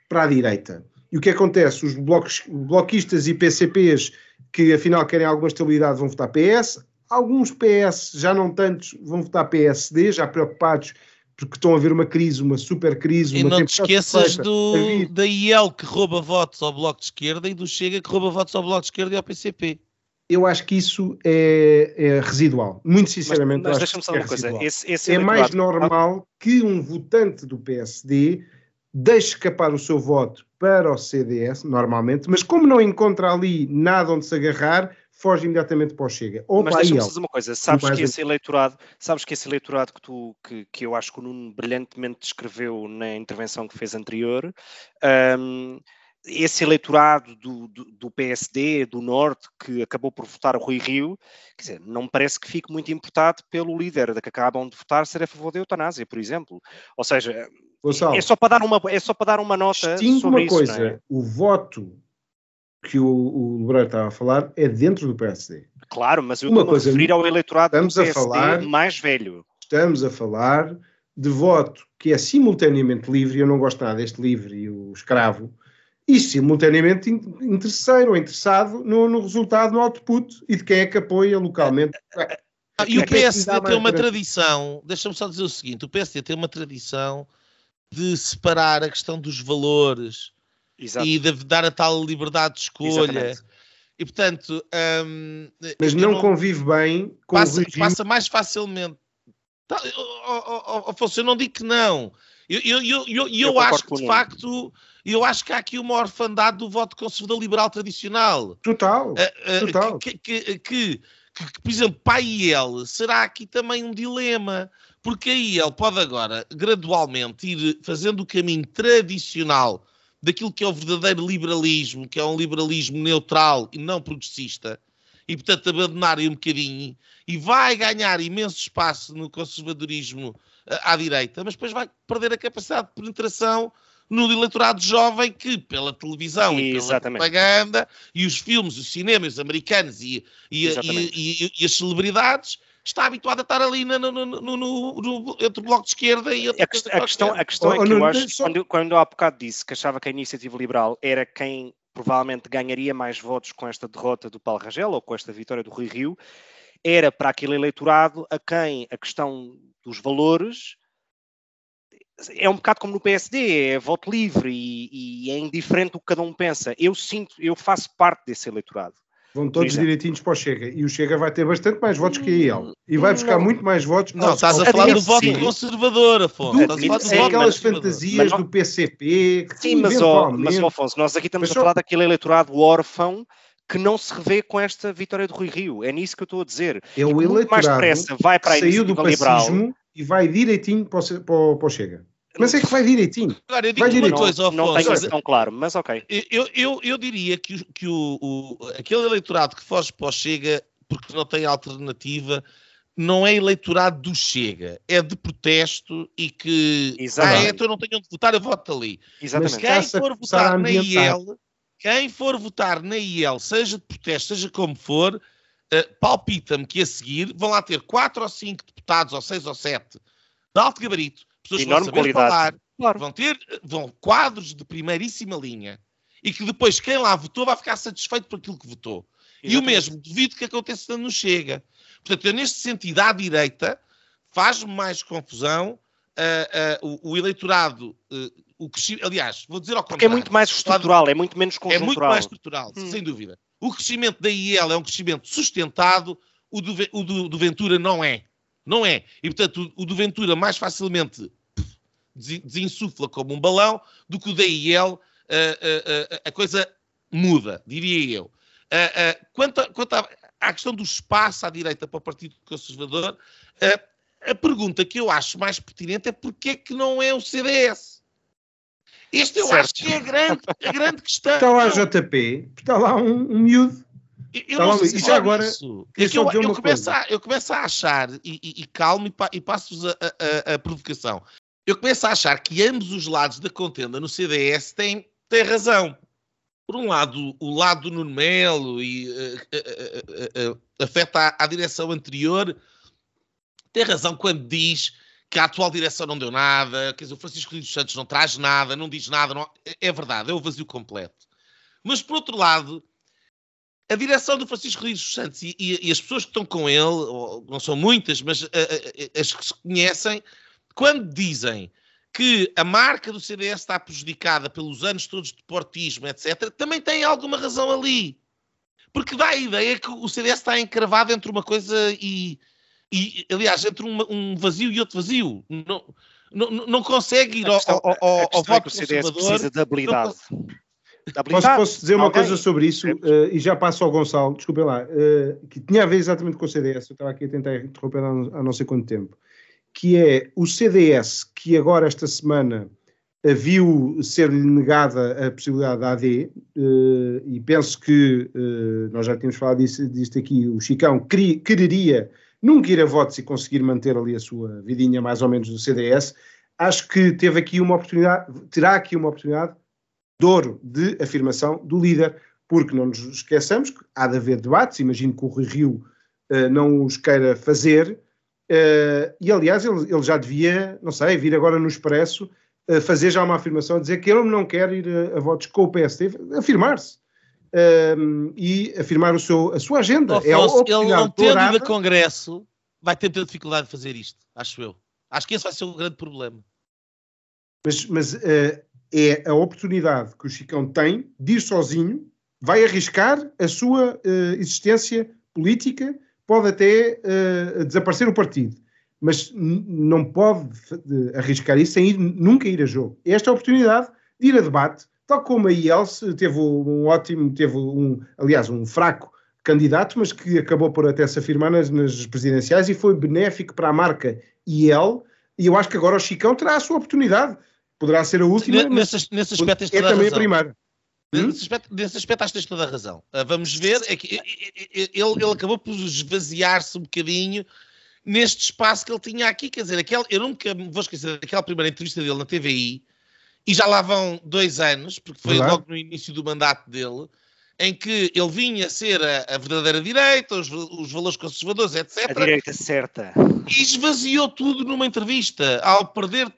para a direita. E o que acontece? Os blocos, bloquistas e PCPs, que afinal querem alguma estabilidade, vão votar PS. Alguns PS, já não tantos, vão votar PSD, já preocupados porque estão a ver uma crise, uma super crise. E não te esqueças do, da IEL que rouba votos ao Bloco de Esquerda e do Chega que rouba votos ao Bloco de Esquerda e ao PCP eu acho que isso é, é residual. Muito sinceramente, mas, mas deixa-me só é uma coisa. Esse, esse é mais normal que um votante do PSD deixe escapar o seu voto para o CDS, normalmente, mas como não encontra ali nada onde se agarrar, foge imediatamente para o Chega. Ou mas deixa-me dizer uma coisa, sabes que esse eleitorado, sabes que esse eleitorado que, tu, que, que eu acho que o Nuno brilhantemente descreveu na intervenção que fez anterior, um, esse eleitorado do, do, do, PSD, do Norte, que acabou por votar o Rui Rio, quer dizer, não me parece que fique muito importado pelo líder da que acabam de votar ser a favor da eutanásia, por exemplo. Ou seja, Gonçalo, é, só para dar uma, é só para dar uma nota sobre uma isso, coisa, é? o voto que o, o Lebreiro estava a falar é dentro do PSD. Claro, mas eu estou a referir ao eleitorado do PSD falar, mais velho. Estamos a falar de voto que é simultaneamente livre, eu não gosto nada deste livre e o escravo, e simultaneamente interesseiro ou interessado no, no, resultado, no output e de quem é que apoia localmente. Ah, e o PSD tem uma tradição, deixa-me só dizer o seguinte: o PSD tem uma tradição de separar a questão dos valores Exato. e de dar a tal liberdade de escolha. Exatamente. E portanto. Um, Mas não, não, convive bem com passa, o regime. Passa mais facilmente. Tá, Afonso, eu não digo que não. Eu, eu, eu, eu, eu acho que de facto. Eu acho que há aqui uma orfandade do voto conservador liberal tradicional. Total. Uh, uh, total. Que, que, que, que, por exemplo, para a IEL será aqui também um dilema. Porque a IEL pode agora, gradualmente, ir fazendo o caminho tradicional daquilo que é o verdadeiro liberalismo, que é um liberalismo neutral e não progressista, e portanto abandonarem um bocadinho, e vai ganhar imenso espaço no conservadorismo à direita, mas depois vai perder a capacidade de penetração no eleitorado jovem que, pela televisão e, pela propaganda, e os filmes, os cinemas americanos e, e, e, e as celebridades, está habituado a estar ali no, no, no, no, entre o Bloco de Esquerda e a, a, questão, a questão, a questão oh, é que eu acho, só... quando, quando há bocado disse que achava que a Iniciativa Liberal era quem provavelmente ganharia mais votos com esta derrota do Paulo Rangel ou com esta vitória do Rui Rio, era para aquele eleitorado a quem a questão dos valores é um bocado como no PSD, é voto livre e, e é indiferente o que cada um pensa. Eu sinto, eu faço parte desse eleitorado. Vão todos direitinhos para o Chega. E o Chega vai ter bastante mais votos que a IEL. E vai buscar não. muito mais votos. Não, estás a falar do voto conservador, Afonso. Do, estás a falar do voto aquelas fantasias do PCP. sim, mas, ó, mas Afonso, nós aqui estamos mas, a falar daquele eleitorado órfão que não se revê com esta vitória do Rui Rio. É nisso que eu estou a dizer. É o eleitorado mais depressa vai para a saiu do liberal e vai direitinho para o, para o Chega. Mas é que vai direitinho. Agora, eu digo vai uma coisa, Afonso, Não tenho tão claro, mas ok. Eu, eu, eu diria que, que o, o, aquele eleitorado que foge para o Chega porque não tem alternativa não é eleitorado do Chega, é de protesto e que Exatamente. ah, então não tenho onde votar, eu voto ali. Exatamente. Mas quem for votar na IEL, quem for votar na IEL, seja de protesto, seja como for, uh, palpita-me que a seguir vão lá ter quatro ou cinco deputados, ou seis ou sete, de alto gabarito, pessoas enorme vão saber qualidade. falar, claro. vão ter vão quadros de primeiríssima linha e que depois quem lá votou vai ficar satisfeito por aquilo que votou. Exatamente. E o mesmo devido que aconteça no Chega. Portanto, eu, neste sentido, à direita, faz-me mais confusão uh, uh, o, o, eleitorado, uh, o crescimento, aliás, vou dizer ao contrário. Porque é muito mais estrutural, é muito menos conjuntural. É muito mais estrutural, hum. sem dúvida. O crescimento da IEL é um crescimento sustentado, o do, o do, do Ventura não é. Não é. E, portanto, o, o do Ventura mais facilmente desinsufla como um balão do que o da IEL, uh, uh, uh, a coisa muda, diria eu. quanto, a, quanto à, à, questão do espaço à direita para o Partido Conservador, a pergunta que eu acho mais pertinente é porque é que não é o CDS? Este eu certo. acho que é a grande, a grande questão. Está lá JP, está lá um, um miúdo eu não sei se agora isso. É eu, eu, começo a, eu, começo a, achar, e, e, e calmo, e, pa, e passo-vos a, a, a, provocação. Eu começo a achar que ambos os lados da contenda no CDS têm, têm razão. Por um lado, o lado do Nuno Melo e uh, uh, uh, afeta à, direção anterior, tem razão quando diz que a atual direção não deu nada, quer dizer, o Francisco Luís Santos não traz nada, não diz nada, não... É, é verdade, é o vazio completo. Mas, por outro lado, a direção do Francisco Rodrigues dos Santos e, e, e, as pessoas que estão com ele, não são muitas, mas uh, uh, as que se conhecem, quando dizem que a marca do CDS está prejudicada pelos anos todos de portismo, etc., também tem alguma razão ali. Porque dá a ideia que o CDS está encravado entre uma coisa e, e aliás, entre um, um, vazio e outro vazio. Não, não, não consegue ir questão, ao, ao, ao, ao voto é que o CDS precisa de habilidade. Não, Posso, posso, dizer uma Alguém? coisa sobre isso? Uh, e já passo ao Gonçalo, desculpem lá, uh, que tinha a ver exatamente com o CDS, eu estava aqui a tentar interromper há, há não sei quanto tempo, que é o CDS que agora esta semana uh, viu ser-lhe negada a possibilidade da AD e penso que, nós já tínhamos falado disso, disto aqui, o Chicão queria, quereria nunca ir a votos e conseguir manter ali a sua vidinha mais ou menos do CDS, acho que teve aqui uma oportunidade, terá aqui uma oportunidade de ouro de afirmação do líder, porque não nos esqueçamos que há de haver debates, imagino que o Rui Rio uh, não os queira fazer, uh, e aliás ele, ele, já devia, não sei, vir agora no Expresso uh, fazer já uma afirmação, dizer que ele não quer ir a, a votos com o PSD, afirmar-se. E afirmar o seu, a sua agenda. Oh, é Afonso, ele não tendo de Congresso, vai ter muita dificuldade de fazer isto, acho eu. Acho que esse vai ser o grande problema. Mas, mas uh, é a oportunidade que o Chicão tem de ir sozinho, vai arriscar a sua uh, existência política, pode até uh, desaparecer o partido, mas não pode arriscar isso sem ir, nunca ir a jogo. Esta é a oportunidade de ir a debate, tal como a IELS teve um ótimo, teve um, aliás, um fraco candidato, mas que acabou por até se afirmar nas, nas presidenciais e foi benéfico para a marca IEL, e eu acho que agora o Chicão terá a sua oportunidade poderá ser a última. Nesse, nesse aspecto é também a, a primeira. Nesse, hum? aspecto, nesse aspecto acho que tens toda a razão. Uh, vamos ver, é que ele, ele acabou por esvaziar-se um bocadinho neste espaço que ele tinha aqui. Quer dizer, aquele, eu nunca vou esquecer daquela primeira entrevista dele na TVI, e já lá vão dois anos, porque foi Olá. logo no início do mandato dele, em que ele vinha ser a, a verdadeira direita, os, os, valores conservadores, etc. A direita certa. E esvaziou tudo numa entrevista, ao perder,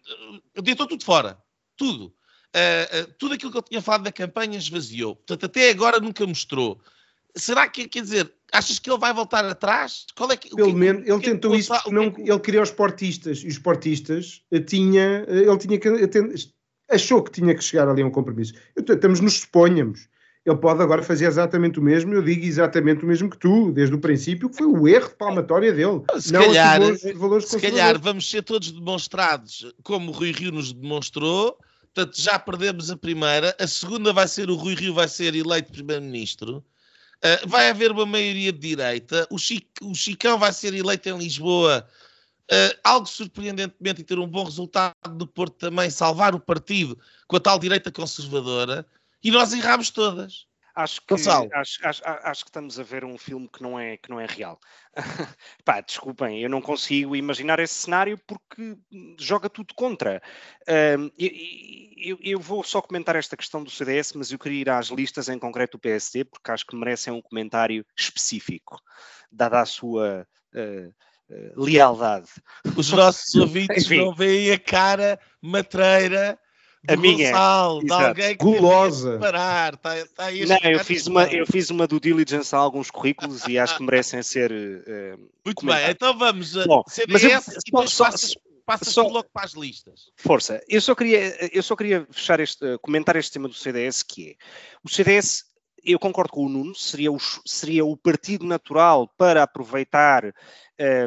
deitou tudo fora. Tudo. Uh, uh, tudo aquilo que eu tinha falado da campanha esvaziou. Portanto, até agora nunca mostrou. Será que, quer dizer, achas que ele vai voltar atrás? Qual é que, Pelo que, menos, ele que, tentou isso porque não, ele queria os portistas, e os portistas eh, tinha, ele tinha que, achou que tinha que chegar ali a um compromisso. Estamos nos suponhamos ele pode agora fazer exatamente o mesmo. Eu digo exatamente o mesmo que tu, desde o princípio, que foi o erro de palmatória dele. Se, calhar, valores, valores se calhar vamos ser todos demonstrados como o Rui Rio nos demonstrou. Portanto, já perdemos a primeira. A segunda vai ser o Rui Rio vai ser eleito primeiro-ministro. Uh, vai haver uma maioria de direita. O, Chic, o Chicão vai ser eleito em Lisboa. Uh, algo surpreendentemente e ter um bom resultado do Porto também, salvar o partido com a tal direita conservadora e nós erramos todas. Acho que, acho, acho, acho, que estamos a ver um filme que não é, que não é real. Pá, desculpem, eu não consigo imaginar esse cenário porque joga tudo contra. Um, eu, eu, eu, vou só comentar esta questão do CDS, mas eu queria ir às listas, em concreto do PSD, porque acho que merecem um comentário específico, dada a sua uh, lealdade. Os nossos ouvintes Enfim. não veem a cara matreira a minha Gonçalo, de alguém que gulosa. Parar, tá, tá não, eu fiz uma eu fiz uma do diligence a alguns currículos e acho que merecem ser uh, muito bem. Então vamos a Bom, CDS eu, e só, passas, passas só, logo para as listas. Força. Eu só queria eu só queria fechar este comentar este tema do CDS que é o CDS eu concordo com o Nuno, seria o, seria o partido natural para aproveitar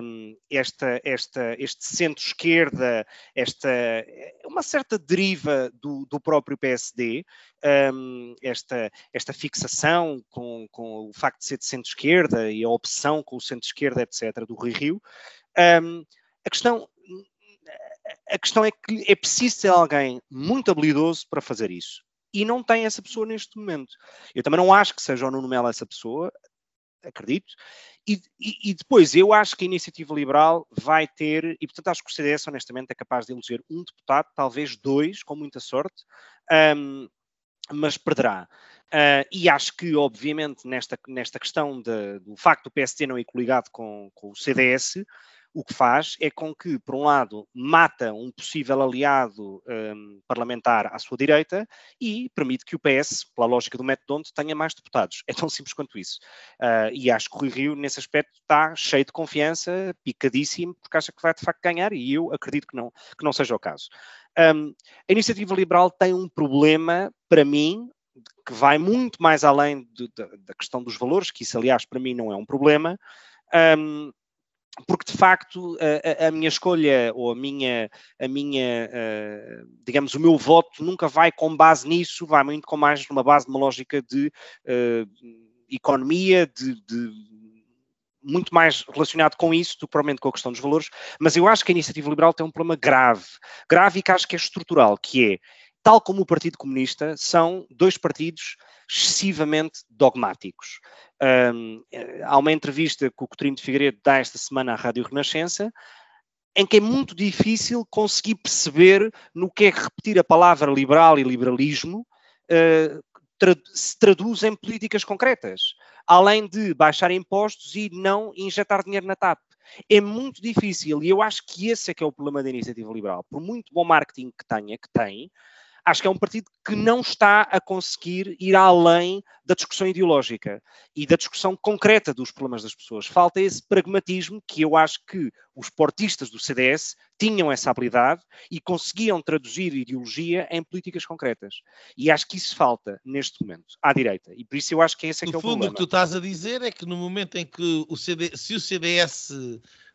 um, esta, esta, este centro-esquerda, esta uma certa deriva do, do próprio PSD, um, esta, esta fixação com, com o facto de ser de centro-esquerda e a opção com o centro-esquerda, etc., do Rui Rio. Um, a questão a questão é que é preciso ser alguém muito habilidoso para fazer isso e não tem essa pessoa neste momento. Eu também não acho que seja o Nuno Melo essa pessoa, acredito. E, e, e, depois, eu acho que a iniciativa liberal vai ter, e portanto acho que o CDS, honestamente, é capaz de eleger um deputado, talvez dois, com muita sorte, um, mas perderá. Uh, e acho que, obviamente, nesta, nesta questão de, do facto do PSD não ir coligado com, com o CDS, o que faz é com que, por um lado, mata um possível aliado um, parlamentar à sua direita e permite que o PS, pela lógica do método onde, tenha mais deputados. É tão simples quanto isso. Uh, e acho que o Rui Rio, nesse aspecto, está cheio de confiança, picadíssimo, porque acha que vai de facto ganhar e eu acredito que não, que não seja o caso. Um, a iniciativa liberal tem um problema, para mim, que vai muito mais além de, de, da questão dos valores, que isso, aliás, para mim não é um problema. Um, porque de facto a, a, minha escolha ou a minha, a minha uh, digamos, o meu voto nunca vai com base nisso, vai muito com mais numa base de uma lógica de uh, economia, de, de, muito mais relacionado com isso do que provavelmente com a questão dos valores, mas eu acho que a iniciativa liberal tem um problema grave, grave e que acho que é estrutural, que é, tal como o Partido Comunista, são dois partidos excessivamente dogmáticos. Um, há uma entrevista que o Coutinho de Figueiredo dá esta semana à Rádio Renascença, em que é muito difícil conseguir perceber no que é que repetir a palavra liberal e liberalismo uh, se traduz em políticas concretas, além de baixar impostos e não injetar dinheiro na TAP. É muito difícil e eu acho que esse é que é o problema da iniciativa liberal. Por muito bom marketing que tenha, que tem, acho que é um partido que não está a conseguir ir além da discussão ideológica e da discussão concreta dos problemas das pessoas. Falta esse pragmatismo que eu acho que os portistas do CDS tinham essa habilidade e conseguiam traduzir ideologia em políticas concretas. E acho que isso falta neste momento à direita. E por isso eu acho que esse é, que é o fundo, problema. o que tu estás a dizer é que no momento em que o CD, se o CDS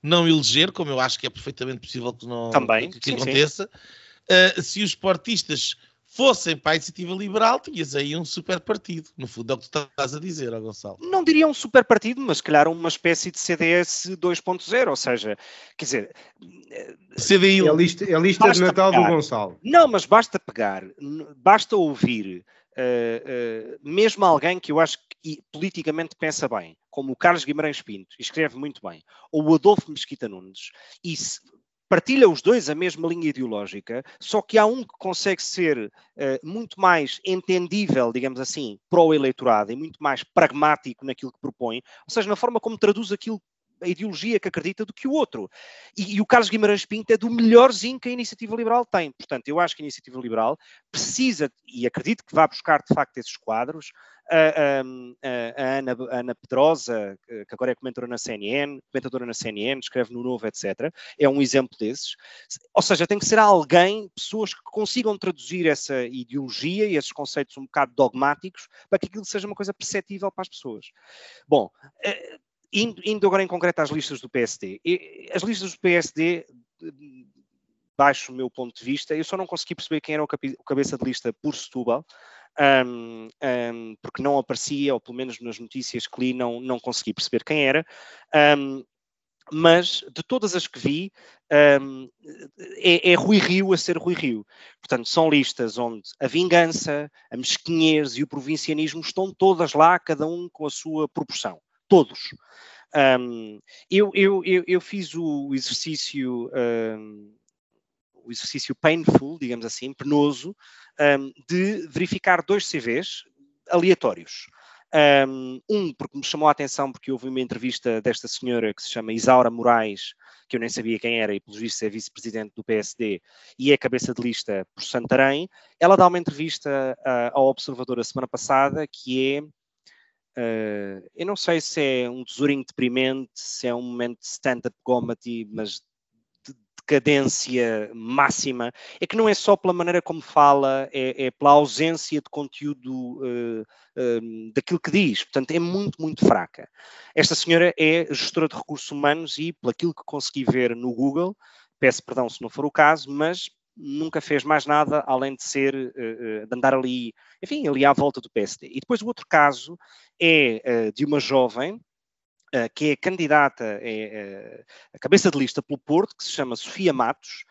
não eleger, como eu acho que é perfeitamente possível que não Também, que, que sim, aconteça, sim uh, se os portistas fossem para a iniciativa liberal, tinhas aí um super partido. No fundo, é o que tu estás a dizer, ó Gonçalo. Não diria um super partido, mas se calhar uma espécie de CDS 2.0, ou seja, quer dizer. CDI. É a lista, é a lista de Natal pegar. do Gonçalo. Não, mas basta pegar, basta ouvir. Uh, uh, mesmo alguém que eu acho que politicamente pensa bem, como o Carlos Guimarães Pinto, escreve muito bem, ou o Adolfo Mesquita Nunes, e se, partilha os dois a mesma linha ideológica, só que há um que consegue ser uh, muito mais entendível, digamos assim, para o eleitorado e muito mais pragmático naquilo que propõe, ou seja, na forma como traduz aquilo a ideologia que acredita do que o outro. E, e, o Carlos Guimarães Pinto é do melhorzinho que a Iniciativa Liberal tem. Portanto, eu acho que a Iniciativa Liberal precisa, e acredito que vai buscar de facto esses quadros, a, a, a, Ana, a Ana Pedrosa, que agora é comentadora na CNN, comentadora na CNN, escreve no Novo, etc. É um exemplo desses. Ou seja, tem que ser alguém, pessoas que consigam traduzir essa ideologia e esses conceitos um bocado dogmáticos para que aquilo seja uma coisa perceptível para as pessoas. Bom, eh, Indo, indo, agora em concreto às listas do PSD. As listas do PSD, baixo o meu ponto de vista, eu só não consegui perceber quem era o, cabeça de lista por Setúbal, um, um, porque não aparecia, ou pelo menos nas notícias que li, não, não consegui perceber quem era. Um, mas de todas as que vi, um, é, é, Rui Rio a ser Rui Rio. Portanto, são listas onde a vingança, a mesquinhez e o provincianismo estão todas lá, cada um com a sua proporção todos. Um, eu, eu, eu, fiz o exercício, um, o exercício painful, digamos assim, penoso, um, de verificar dois CVs aleatórios. Um, porque me chamou a atenção porque houve uma entrevista desta senhora que se chama Isaura Moraes, que eu nem sabia quem era e pelos vistos é vice-presidente do PSD e é cabeça de lista por Santarém. Ela dá uma entrevista uh, ao Observador a semana passada que é Uh, eu não sei se é um tesourinho deprimente, se é um momento de stand-up comedy, mas de decadência máxima. É que não é só pela maneira como fala, é, é pela ausência de conteúdo uh, uh, daquilo que diz. Portanto, é muito, muito fraca. Esta senhora é gestora de recursos humanos e, pelo que consegui ver no Google, peço perdão se não for o caso, mas nunca fez mais nada além de ser, uh, de andar ali, enfim, ali à volta do PSD. E depois o outro caso é uh, de uma jovem que é candidata, é a cabeça de lista pelo Porto, que se chama Sofia Matos,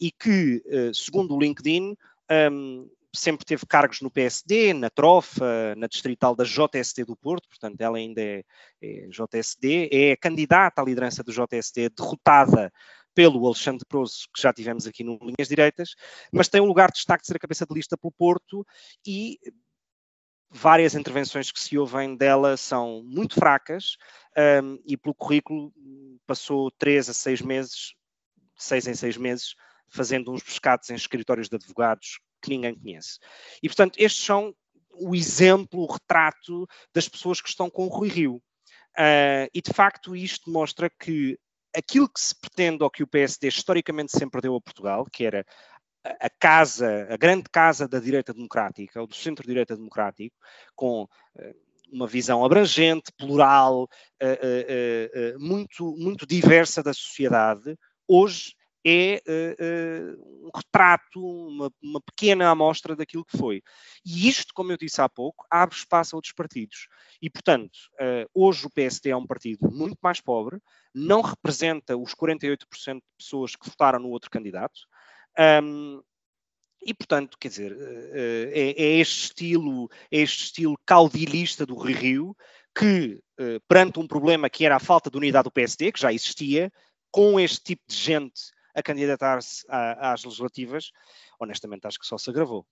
e que, segundo o LinkedIn, um, ehm, sempre teve cargos no PSD, na Trofa, na distrital da JSD do Porto, portanto ela ainda é, é JSD, é candidata à liderança do JSD, derrotada pelo Alexandre Proso, que já tivemos aqui no Linhas Direitas, mas tem um lugar de destaque de ser a cabeça de lista pelo Porto e várias intervenções que se ouvem dela são muito fracas um, e pelo currículo passou três a seis meses, seis em seis meses, fazendo uns pescados em escritórios de advogados que ninguém conhece. E, portanto, estes são o exemplo, o retrato das pessoas que estão com o Rui Rio. Uh, e, de facto, isto mostra que aquilo que se pretende ou que o PSD historicamente sempre deu a Portugal, que era a casa, a grande casa da direita democrática, ou do centro-direita democrático, com eh, uma visão abrangente, plural, eh, eh, muito, muito diversa da sociedade, hoje é uh, um retrato, uma, uma, pequena amostra daquilo que foi. E isto, como eu disse há pouco, abre espaço a outros partidos. E, portanto, uh, hoje o PSD é um partido muito mais pobre, não representa os 48% de pessoas que votaram no outro candidato. Um, e, portanto, quer dizer, é, é, este estilo, é este estilo caudilista do Rio que, perante um problema que era a falta de unidade do PSD, que já existia, com este tipo de gente a candidatar-se às legislativas, honestamente acho que só se agravou.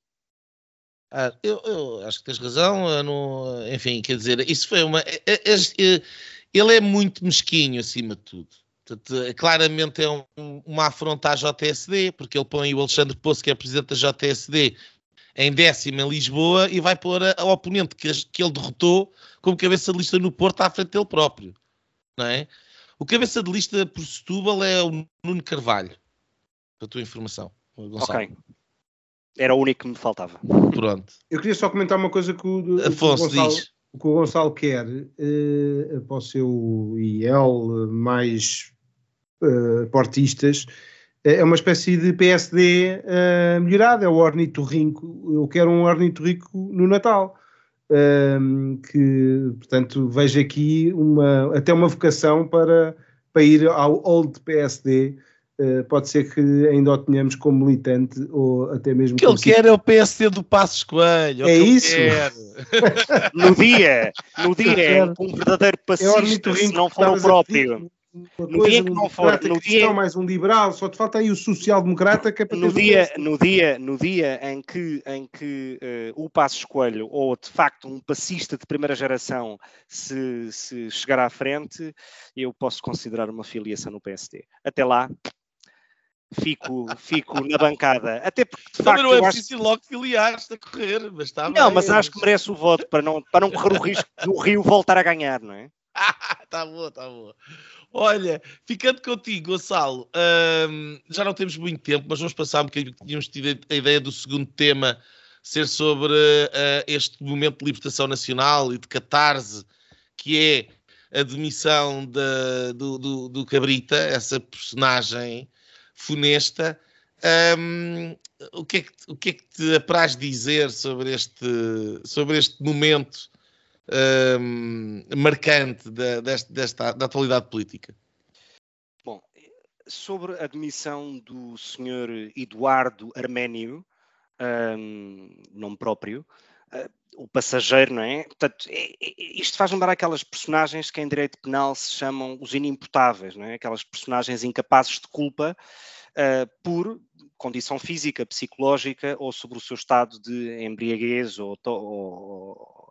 Ah, eu, eu, acho que tens razão. Não, enfim, quer dizer, isso foi uma. É, é, é, ele é muito mesquinho acima de tudo. Portanto, claramente é um, uma afronta à JSD, porque ele põe o Alexandre Poço, que é presidente da JSD, em décimo em Lisboa e vai pôr a, a oponente que, que, ele derrotou como cabeça de lista no Porto à frente dele próprio. Não é? O cabeça de lista por Setúbal é o Nuno Carvalho, para a tua informação. Gonçalo. Ok. Era o único que me faltava. Pronto. Eu queria só comentar uma coisa que o, Afonso que o Gonçalo, diz. O que o Gonçalo quer uh, para o seu IEL mais uh, portistas é uma espécie de PSD uh, melhorado, é o ornitorrinco. Eu quero um ornitorrinco no Natal. Um, que, portanto, vejo aqui uma, até uma vocação para, para ir ao old PSD. Uh, pode ser que ainda o tenhamos como militante ou até mesmo. O que ele quer é o PSD do Passos Coelho. É, isso? no dia, no dia, um verdadeiro é passista, é se não for o próprio no dia que não for, no dia mais um liberal, só te falta aí o social-democrata que é para no dia, no dia, no dia em que, em que uh, o Passo Coelho ou de facto um passista de primeira geração se, se chegar à frente, eu posso considerar uma filiação no PSD. Até lá, fico, fico na bancada. Até porque de facto. Não é preciso acho... logo filiar-se a correr, mas está Não, bem, mas acho que merece o voto para não, para não correr o risco do Rio voltar a ganhar, não é? tá boa, tá boa. Olha, ficando contigo, Gonçalo, hum, já não temos muito tempo, mas vamos passar um bocadinho. Tínhamos tido a ideia do segundo tema ser sobre uh, este momento de libertação nacional e de catarse, que é a demissão de, do, do, do, Cabrita, essa personagem funesta. Um, o, que é que, o que é que te apraz dizer sobre este, sobre este momento um, marcante da, desta, desta, da atualidade política? Bom, sobre a demissão do senhor Eduardo Arménio, um, nome próprio, uh, o passageiro, não é? Portanto, é, é, isto faz lembrar aquelas personagens que em direito penal se chamam os inimputáveis, não é? Aquelas personagens incapazes de culpa uh, por condição física, psicológica ou sobre o seu estado de embriaguez ou, ou,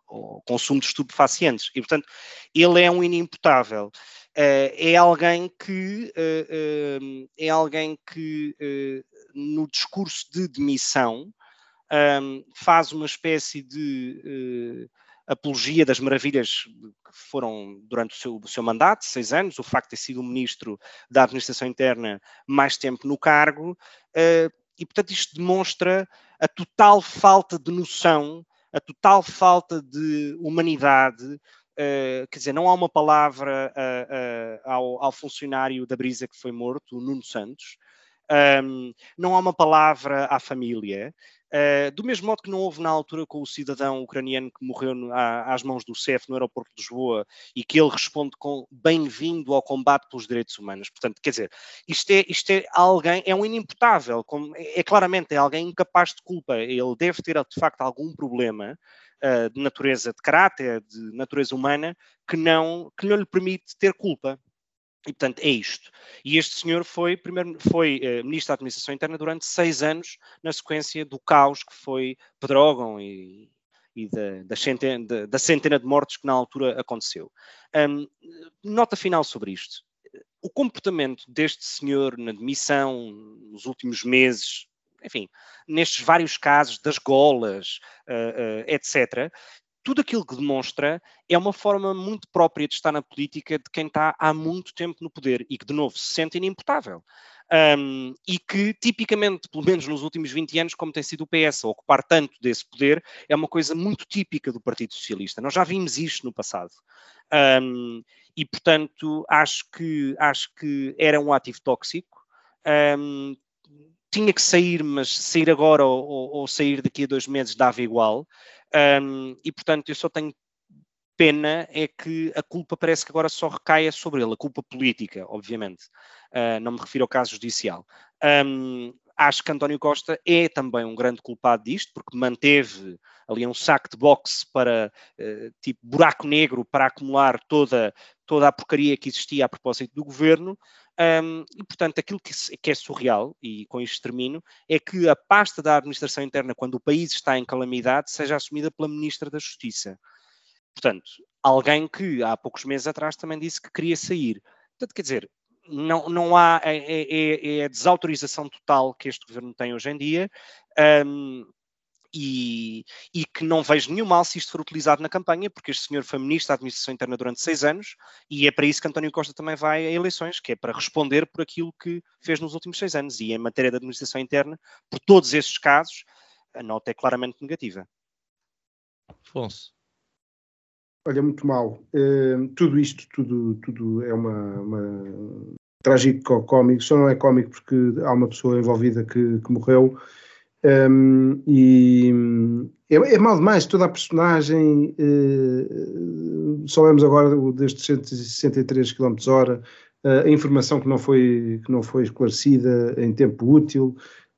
consumo de estupefacientes. E, portanto, ele é um inimputável. Uh, é alguém que, uh, uh, é alguém que no discurso de demissão um, faz uma espécie de apologia das maravilhas que foram durante o seu, o seu, mandato, seis anos, o facto de ter sido o ministro da Administração Interna mais tempo no cargo, e portanto isto demonstra a total falta de noção a total falta de humanidade. Uh, quer dizer, não há uma palavra uh, uh, ao, ao, funcionário da Brisa que foi morto, o Nuno Santos, um, não há uma palavra à família. Uh, do mesmo modo que não houve na altura com o cidadão ucraniano que morreu no, às mãos do CEF no aeroporto de Lisboa e que ele responde com bem-vindo ao combate pelos direitos humanos. Portanto, quer dizer, isto é, isto é alguém, é um inimputável, como, é, é claramente é alguém incapaz de culpa. Ele deve ter de facto algum problema uh, de natureza de caráter, de natureza humana, que não, que não lhe permite ter culpa. E, portanto, é isto. E este senhor foi, primeiro, foi uh, ministro da Administração Interna durante seis anos, na sequência do caos que foi Pedrógão e, e da, da, centena, da, centena, de mortes que na altura aconteceu. Um, nota final sobre isto. O comportamento deste senhor na demissão, nos últimos meses, enfim, nestes vários casos das golas, uh, uh, etc., tudo aquilo que demonstra é uma forma muito própria de estar na política de quem está há muito tempo no poder e que, de novo, se sente inimputável. Um, e que, tipicamente, pelo menos nos últimos 20 anos, como tem sido o PS, ocupar tanto desse poder, é uma coisa muito típica do Partido Socialista. Nós já vimos isto no passado. Um, e, portanto, acho que, acho que era um ativo tóxico. Um, tinha que sair, mas sair agora ou, ou, ou, sair daqui a dois meses dava igual. Um, e portanto, eu só tenho pena é que a culpa parece que agora só recaia sobre ele, a culpa política, obviamente. Uh, não me refiro ao caso judicial. Um, acho que António Costa é também um grande culpado disto, porque manteve ali um saco de boxe para, uh, tipo, buraco negro para acumular toda, toda a porcaria que existia a propósito do governo, Um, e, portanto, aquilo que, que, é surreal, e com isto termino, é que a pasta da administração interna, quando o país está em calamidade, seja assumida pela Ministra da Justiça. Portanto, alguém que há poucos meses atrás também disse que queria sair. Portanto, quer dizer, não, não há é, é, é, é a desautorização total que este governo tem hoje em dia. Um, e, e, que não vejo nenhum mal se isto for utilizado na campanha, porque este senhor foi ministro da Administração Interna durante seis anos e é para isso que António Costa também vai a eleições, que é para responder por aquilo que fez nos últimos seis anos. E em matéria de Administração Interna, por todos esses casos, a nota é claramente negativa. Afonso. Olha, muito mal. Uh, tudo isto, tudo, tudo é uma, uma trágico cómico, só não é cómico porque há uma pessoa envolvida que, que morreu. Um, e é, é, mal demais toda a personagem. Uh, soubemos agora destes 163 km hora, uh, a informação que não, foi, que não foi esclarecida em tempo útil.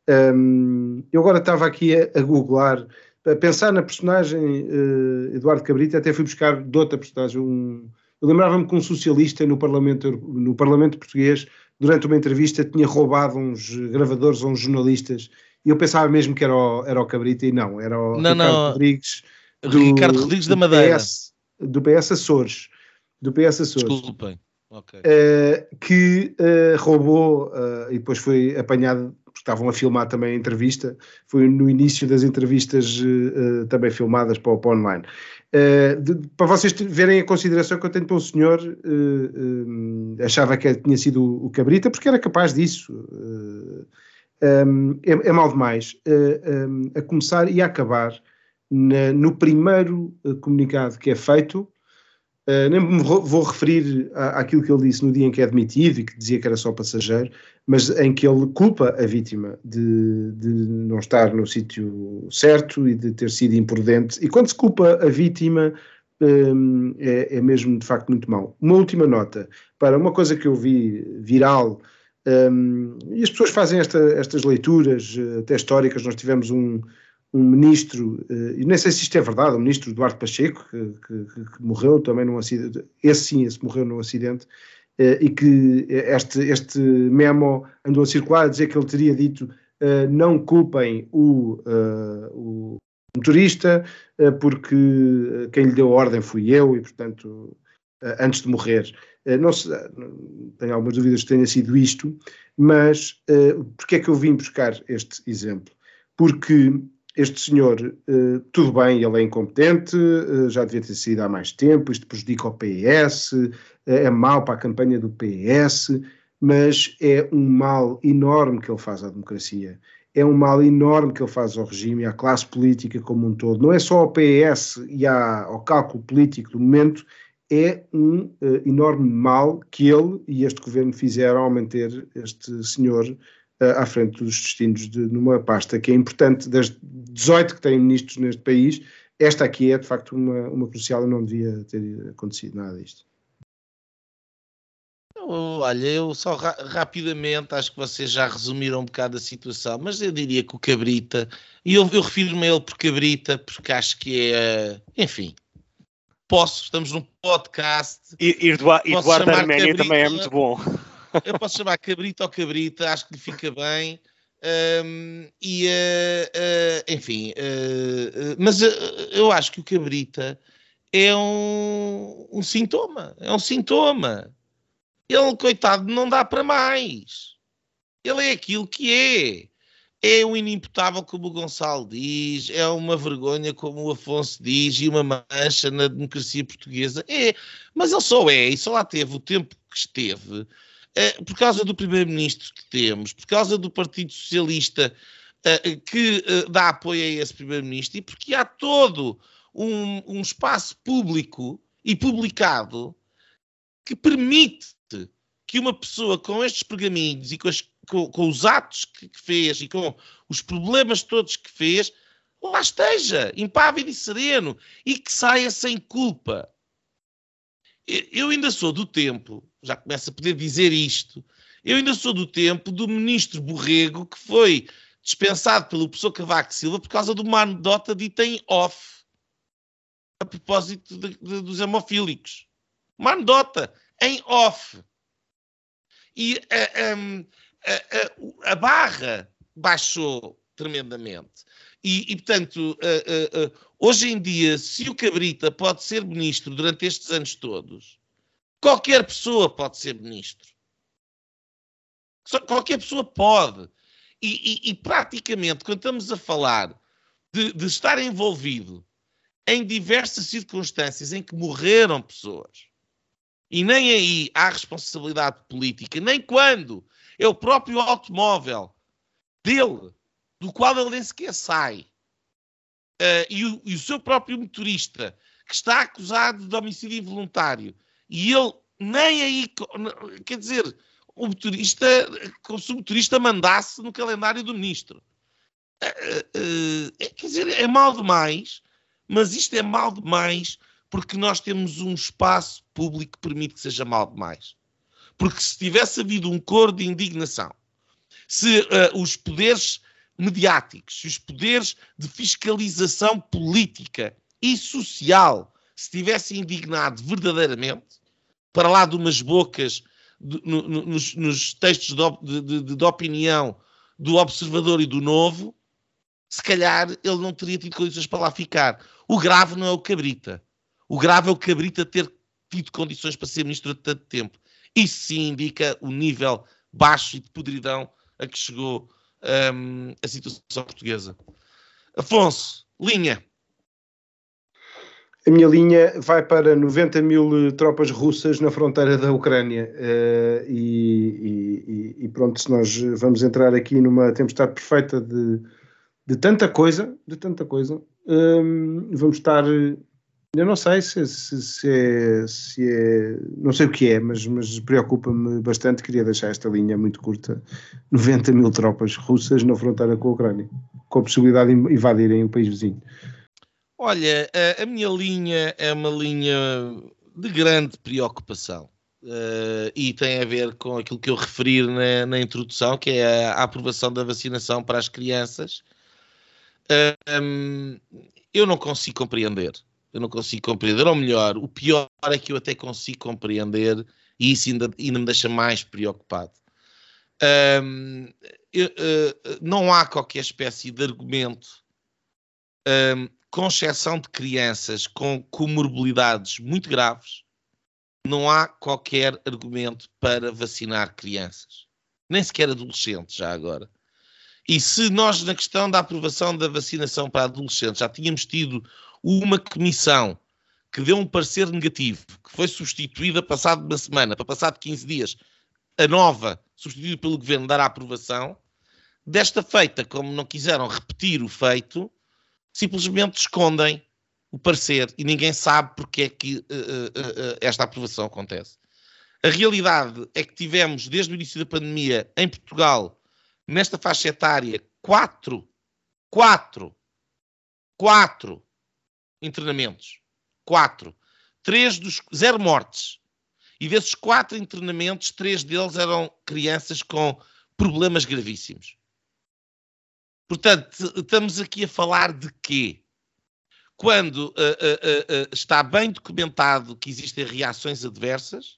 Um, eu agora estava aqui a, a googlar a pensar na personagem uh, Eduardo Cabrita, até fui buscar de outra personagem. Um, eu lembrava-me que um socialista no Parlamento, no Parlamento Português, durante uma entrevista, tinha roubado uns gravadores a uns jornalistas e eu pensava mesmo que era o, era o Cabrita e não, era o não, Ricardo não. Rodrigues. Do, Ricardo Rodrigues da Madeira. PS, do PS Açores. Do PS Açores. Desculpem. Okay. Uh, que uh, roubou uh, e depois foi apanhado porque estavam a filmar também a entrevista, foi no início das entrevistas também filmadas para o, para online. De, para vocês verem a consideração que eu tenho pelo senhor, uh, achava que tinha sido o, o Cabrita, porque era capaz disso. É, é mal demais. Um, a começar e a acabar na, no primeiro comunicado que é feito, Uh, nem me vou referir à, àquilo que ele disse no dia em que é admitido e que dizia que era só passageiro, mas em que ele culpa a vítima de, de não estar no sítio certo e de ter sido imprudente. E quando se culpa a vítima, é, é, mesmo de facto muito mau. Uma última nota para uma coisa que eu vi viral. Um, e as pessoas fazem esta, estas leituras, eh, até históricas. Nós tivemos um, um ministro, eh, e nem sei se isto é verdade, o ministro Eduardo Pacheco, que, que, que, morreu também num acidente, esse sim, esse morreu num acidente, eh, e que este, este memo andou a circular a dizer que ele teria dito não culpem o, o motorista, porque quem lhe deu a ordem fui eu, e portanto, antes de morrer. não se, tenho algumas dúvidas que tenha sido isto, mas uh, porque é que eu vim buscar este exemplo? Porque este senhor, tudo bem, ele é incompetente, já devia ter saído há mais tempo, isto prejudica o PS, é mau para a campanha do PS, mas é um mal enorme que ele faz à democracia. É um mal enorme que ele faz ao regime à classe política como um todo. Não é só ao PS e ao cálculo político do momento, é um enorme mal que ele e este governo fizeram ao manter este senhor uh, à frente dos destinos de, numa pasta que é importante, das 18 que têm ministros neste país, esta aqui é de facto uma, uma crucial e não devia ter acontecido nada disto. Olha, eu só ra rapidamente acho que vocês já resumiram um bocado a situação, mas eu diria que o Cabrita, e eu, eu refiro-me a ele por Cabrita, porque acho que é, enfim, posso, estamos num podcast. E, Eduardo, Arménia também é muito bom eu posso chamar cabrita ou cabrita, acho que lhe fica bem. Um, e uh, uh, enfim, uh, mas eu acho que o cabrita é um, um, sintoma, é um sintoma. Ele, coitado, não dá para mais. Ele é aquilo que é. É um inimputável, como o Gonçalo diz, é uma vergonha, como o Afonso diz, e uma mancha na democracia portuguesa. É, mas ele só é, e só lá teve o tempo que esteve, eh, por causa do primeiro-ministro que temos, por causa do Partido Socialista uh, que uh, dá apoio a esse primeiro-ministro e porque há todo um, um, espaço público e publicado que permite que uma pessoa com estes pergaminhos e com, as, com, os atos que, que, fez e com os problemas todos que fez, lá esteja, impávido e sereno, e que saia sem culpa. Eu ainda sou do tempo já começo a poder dizer isto. Eu ainda sou do tempo do ministro Borrego que foi dispensado pelo professor Cavaco Silva por causa de uma anedota dita em off a propósito de, de, dos hemofílicos. Uma anedota em off. E a, a, barra baixou tremendamente. E, e portanto, hoje em dia, se o Cabrita pode ser ministro durante estes anos todos, qualquer pessoa pode ser ministro. Qualquer pessoa pode. E, e, e praticamente, quando estamos a falar de, de estar envolvido em diversas circunstâncias em que morreram pessoas, e nem aí há responsabilidade política, nem quando é o próprio automóvel dele, do qual ele nem sequer sai, uh, e, o, e, o, seu próprio motorista, que está acusado de homicídio involuntário, e ele nem aí, quer dizer, o motorista, como se o motorista mandasse no calendário do ministro. Uh, uh, quer dizer, é mal demais, mas isto é mal demais porque nós temos um espaço público que permite que seja mal demais. Porque se tivesse havido um coro de indignação, se uh, os poderes mediáticos, se os poderes de fiscalização política e social se tivessem indignado verdadeiramente, para lá de umas bocas de, no, no, nos, nos, textos de, de, de, opinião do Observador e do Novo, se calhar ele não teria tido condições para lá ficar. O grave não é o Cabrita. O grave é o Cabrita ter tido condições para ser ministro de tanto tempo. Isso sim indica o nível baixo e de podridão a que chegou um, a situação portuguesa. Afonso, linha. A minha linha vai para 90 mil tropas russas na fronteira da Ucrânia. Uh, e, e, e, pronto, se nós vamos entrar aqui numa tempestade perfeita de, de tanta coisa, de tanta coisa, um, vamos estar eu não sei se, se, se, é, se, é, Não sei o que é, mas, mas preocupa-me bastante. Queria deixar esta linha muito curta: 90 mil tropas russas na fronteira com a Ucrânia, com a possibilidade de invadirem o país vizinho. Olha, a, a minha linha é uma linha de grande preocupação. Uh, e tem a ver com aquilo que eu referi na, na introdução, que é a, a, aprovação da vacinação para as crianças. Uh, um, eu não consigo compreender eu não consigo compreender. Ou melhor, o pior é que eu até consigo compreender e isso ainda, ainda me deixa mais preocupado. Um, eu, uh, não há qualquer espécie de argumento, um, com exceção de crianças com comorbilidades muito graves, não há qualquer argumento para vacinar crianças, nem sequer adolescentes, já agora. E se nós, na questão da aprovação da vacinação para adolescentes, já tínhamos tido uma comissão que deu um parecer negativo, que foi substituída passado uma semana, para passado 15 dias, a nova, substituída pelo governo, dar a aprovação, desta feita, como não quiseram repetir o feito, simplesmente escondem o parecer e ninguém sabe porque é que uh, uh, uh, esta aprovação acontece. A realidade é que tivemos, desde o início da pandemia, em Portugal, nesta faixa etária, quatro, quatro, quatro internamentos. Quatro. Três dos. Zero mortes. E desses quatro internamentos, três deles eram crianças com problemas gravíssimos. Portanto, estamos aqui a falar de quê? Quando uh, uh, uh, está bem documentado que existem reações adversas,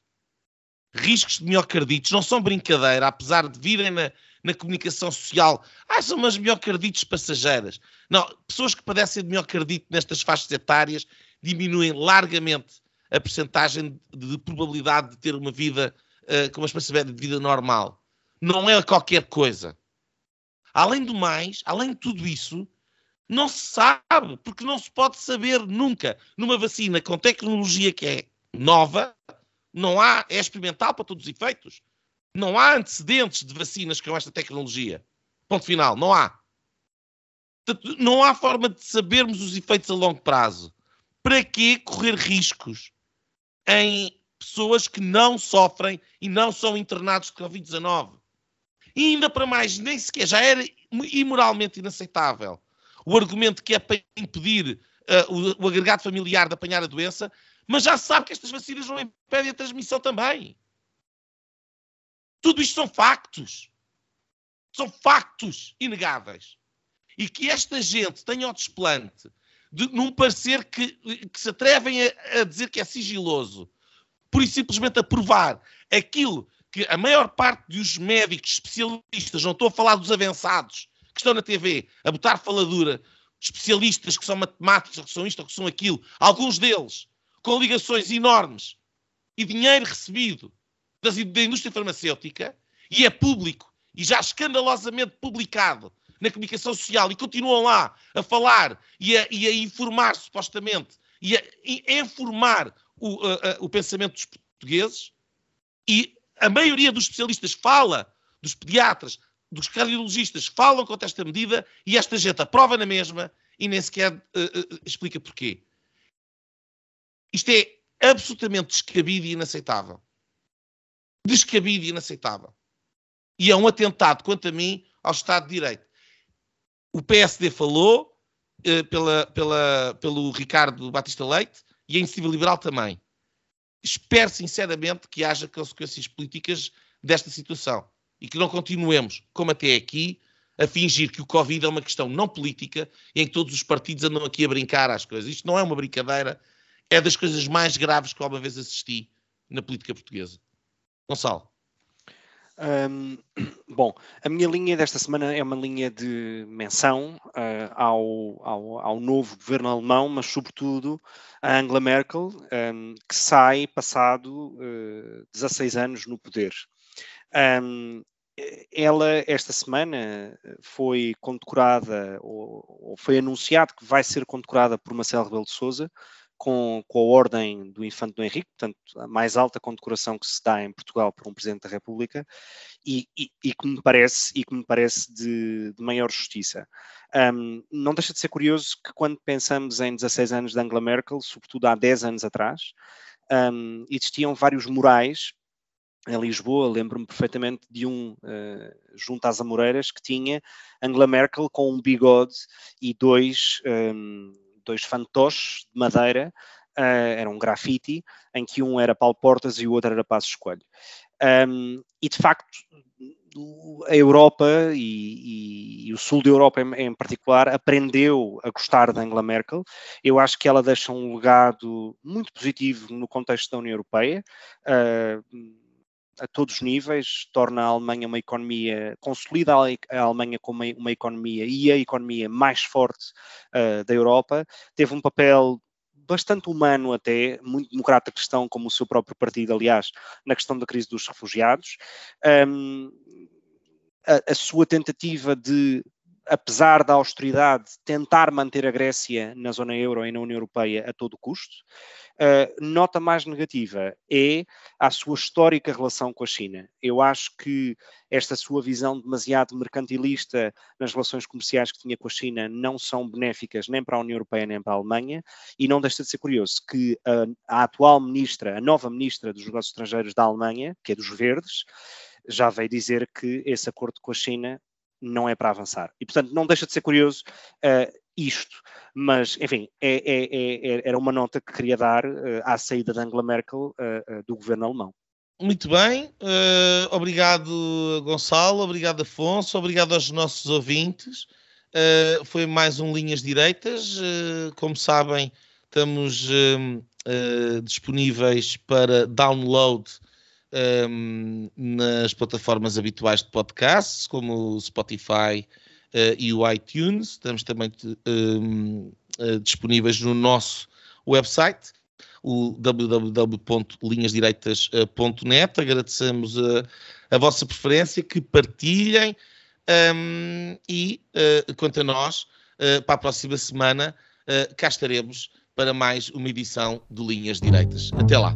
riscos de miocardites não são brincadeira, apesar de virem na, na comunicação social. Ah, são umas miocardites passageiras. Não, pessoas que padecem de miocardite nestas faixas etárias diminuem largamente a percentagem de, de probabilidade de ter uma vida uh, com uma espaçamento de vida normal. Não é qualquer coisa. Além do mais, além de tudo isso, não se sabe, porque não se pode saber nunca. Numa vacina com tecnologia que é nova, não há, é experimental para todos os efeitos. Não há antecedentes de vacinas com esta tecnologia. Ponto final, não há. Não há forma de sabermos os efeitos a longo prazo. Para que correr riscos em pessoas que não sofrem e não são internados de Covid-19? E ainda para mais, nem sequer já era imoralmente inaceitável o argumento que é para impedir uh, o, o agregado familiar de apanhar a doença, mas já se sabe que estas vacinas não impedem a transmissão também. Tudo isto são factos. São factos inegáveis. E que esta gente tenha o desplante de, num parecer que, que se atrevem a, a, dizer que é sigiloso, por simplesmente aprovar aquilo que a maior parte dos médicos especialistas, não estou a falar dos avançados, que estão na TV a botar faladura, especialistas que são matemáticos, que são isto, que são aquilo, alguns deles com ligações enormes e dinheiro recebido da indústria farmacêutica, e é público, e já escandalosamente publicado na comunicação social, e continuam lá a falar e a, e a informar, supostamente, e a, informar o, a, o pensamento dos portugueses, e a maioria dos especialistas fala, dos pediatras, dos cardiologistas falam contra esta medida e esta gente aprova na mesma e nem sequer uh, uh, explica porquê. Isto é absolutamente descabido e inaceitável. Descabido e inaceitável. E é um atentado, quanto a mim, ao Estado de Direito. O PSD falou uh, pela, pela, pelo Ricardo Batista Leite e a Iniciativa Liberal também. Espero sinceramente que haja consequências políticas desta situação e que não continuemos, como até aqui, a fingir que o Covid é uma questão não política e em que todos os partidos andam aqui a brincar às coisas. Isto não é uma brincadeira, é das coisas mais graves que alguma vez assisti na política portuguesa. Gonçalo. Um, bom, a minha linha desta semana é uma linha de menção uh, ao, ao, ao, novo governo alemão, mas sobretudo a Angela Merkel, um, que sai passado uh, 16 anos no poder. Um, ela, esta semana, foi condecorada, ou, ou, foi anunciado que vai ser condecorada por Marcelo Rebelo de Souza, com, com, a Ordem do Infante do Henrique, portanto, a mais alta condecoração que se dá em Portugal por um Presidente da República, e, e, e que me parece, e que me parece de, de maior justiça. Um, não deixa de ser curioso que quando pensamos em 16 anos de Angela Merkel, sobretudo há 10 anos atrás, um, existiam vários murais em Lisboa, lembro-me perfeitamente de um uh, junto às Amoreiras que tinha Angela Merkel com um bigode e dois, um, dois fantoches de madeira, uh, era um grafite, em que um era Paulo Portas e o outro era Passos Escolho. Um, e de facto, a Europa e, e, e, o sul da Europa em, em, particular aprendeu a gostar da Angela Merkel. Eu acho que ela deixa um legado muito positivo no contexto da União Europeia. Uh, a todos os níveis, torna a Alemanha uma economia, consolida a Alemanha como uma, uma economia e a economia mais forte uh, da Europa, teve um papel bastante humano até, muito democrata cristão, como o seu próprio partido, aliás, na questão da crise dos refugiados. Um, a, a sua tentativa de apesar da austeridade, tentar manter a Grécia na zona euro e na União Europeia a todo custo. Uh, nota mais negativa é a sua histórica relação com a China. Eu acho que esta sua visão demasiado mercantilista nas relações comerciais que tinha com a China não são benéficas nem para a União Europeia nem para a Alemanha, e não deixa de ser curioso que a, a atual ministra, a nova ministra dos Negócios Estrangeiros da Alemanha, que é dos Verdes, já veio dizer que esse acordo com a China não é para avançar. E, portanto, não deixa de ser curioso uh, isto. Mas, enfim, é, é, é, é, era uma nota que queria dar uh, à saída de Angela Merkel uh, do governo alemão. Muito bem, obrigado Gonçalo, obrigado Afonso, obrigado aos nossos ouvintes. foi mais um Linhas Direitas. como sabem, estamos disponíveis para download um, nas plataformas habituais de podcasts, como o Spotify uh, e o iTunes. Estamos também um, uh, eh, disponíveis no nosso website, o www.linhasdireitas.net. Agradecemos a, a, vossa preferência, que partilhem um, e, uh, quanto a nós, para a próxima semana, cá estaremos para mais uma edição de Linhas Direitas. Até lá!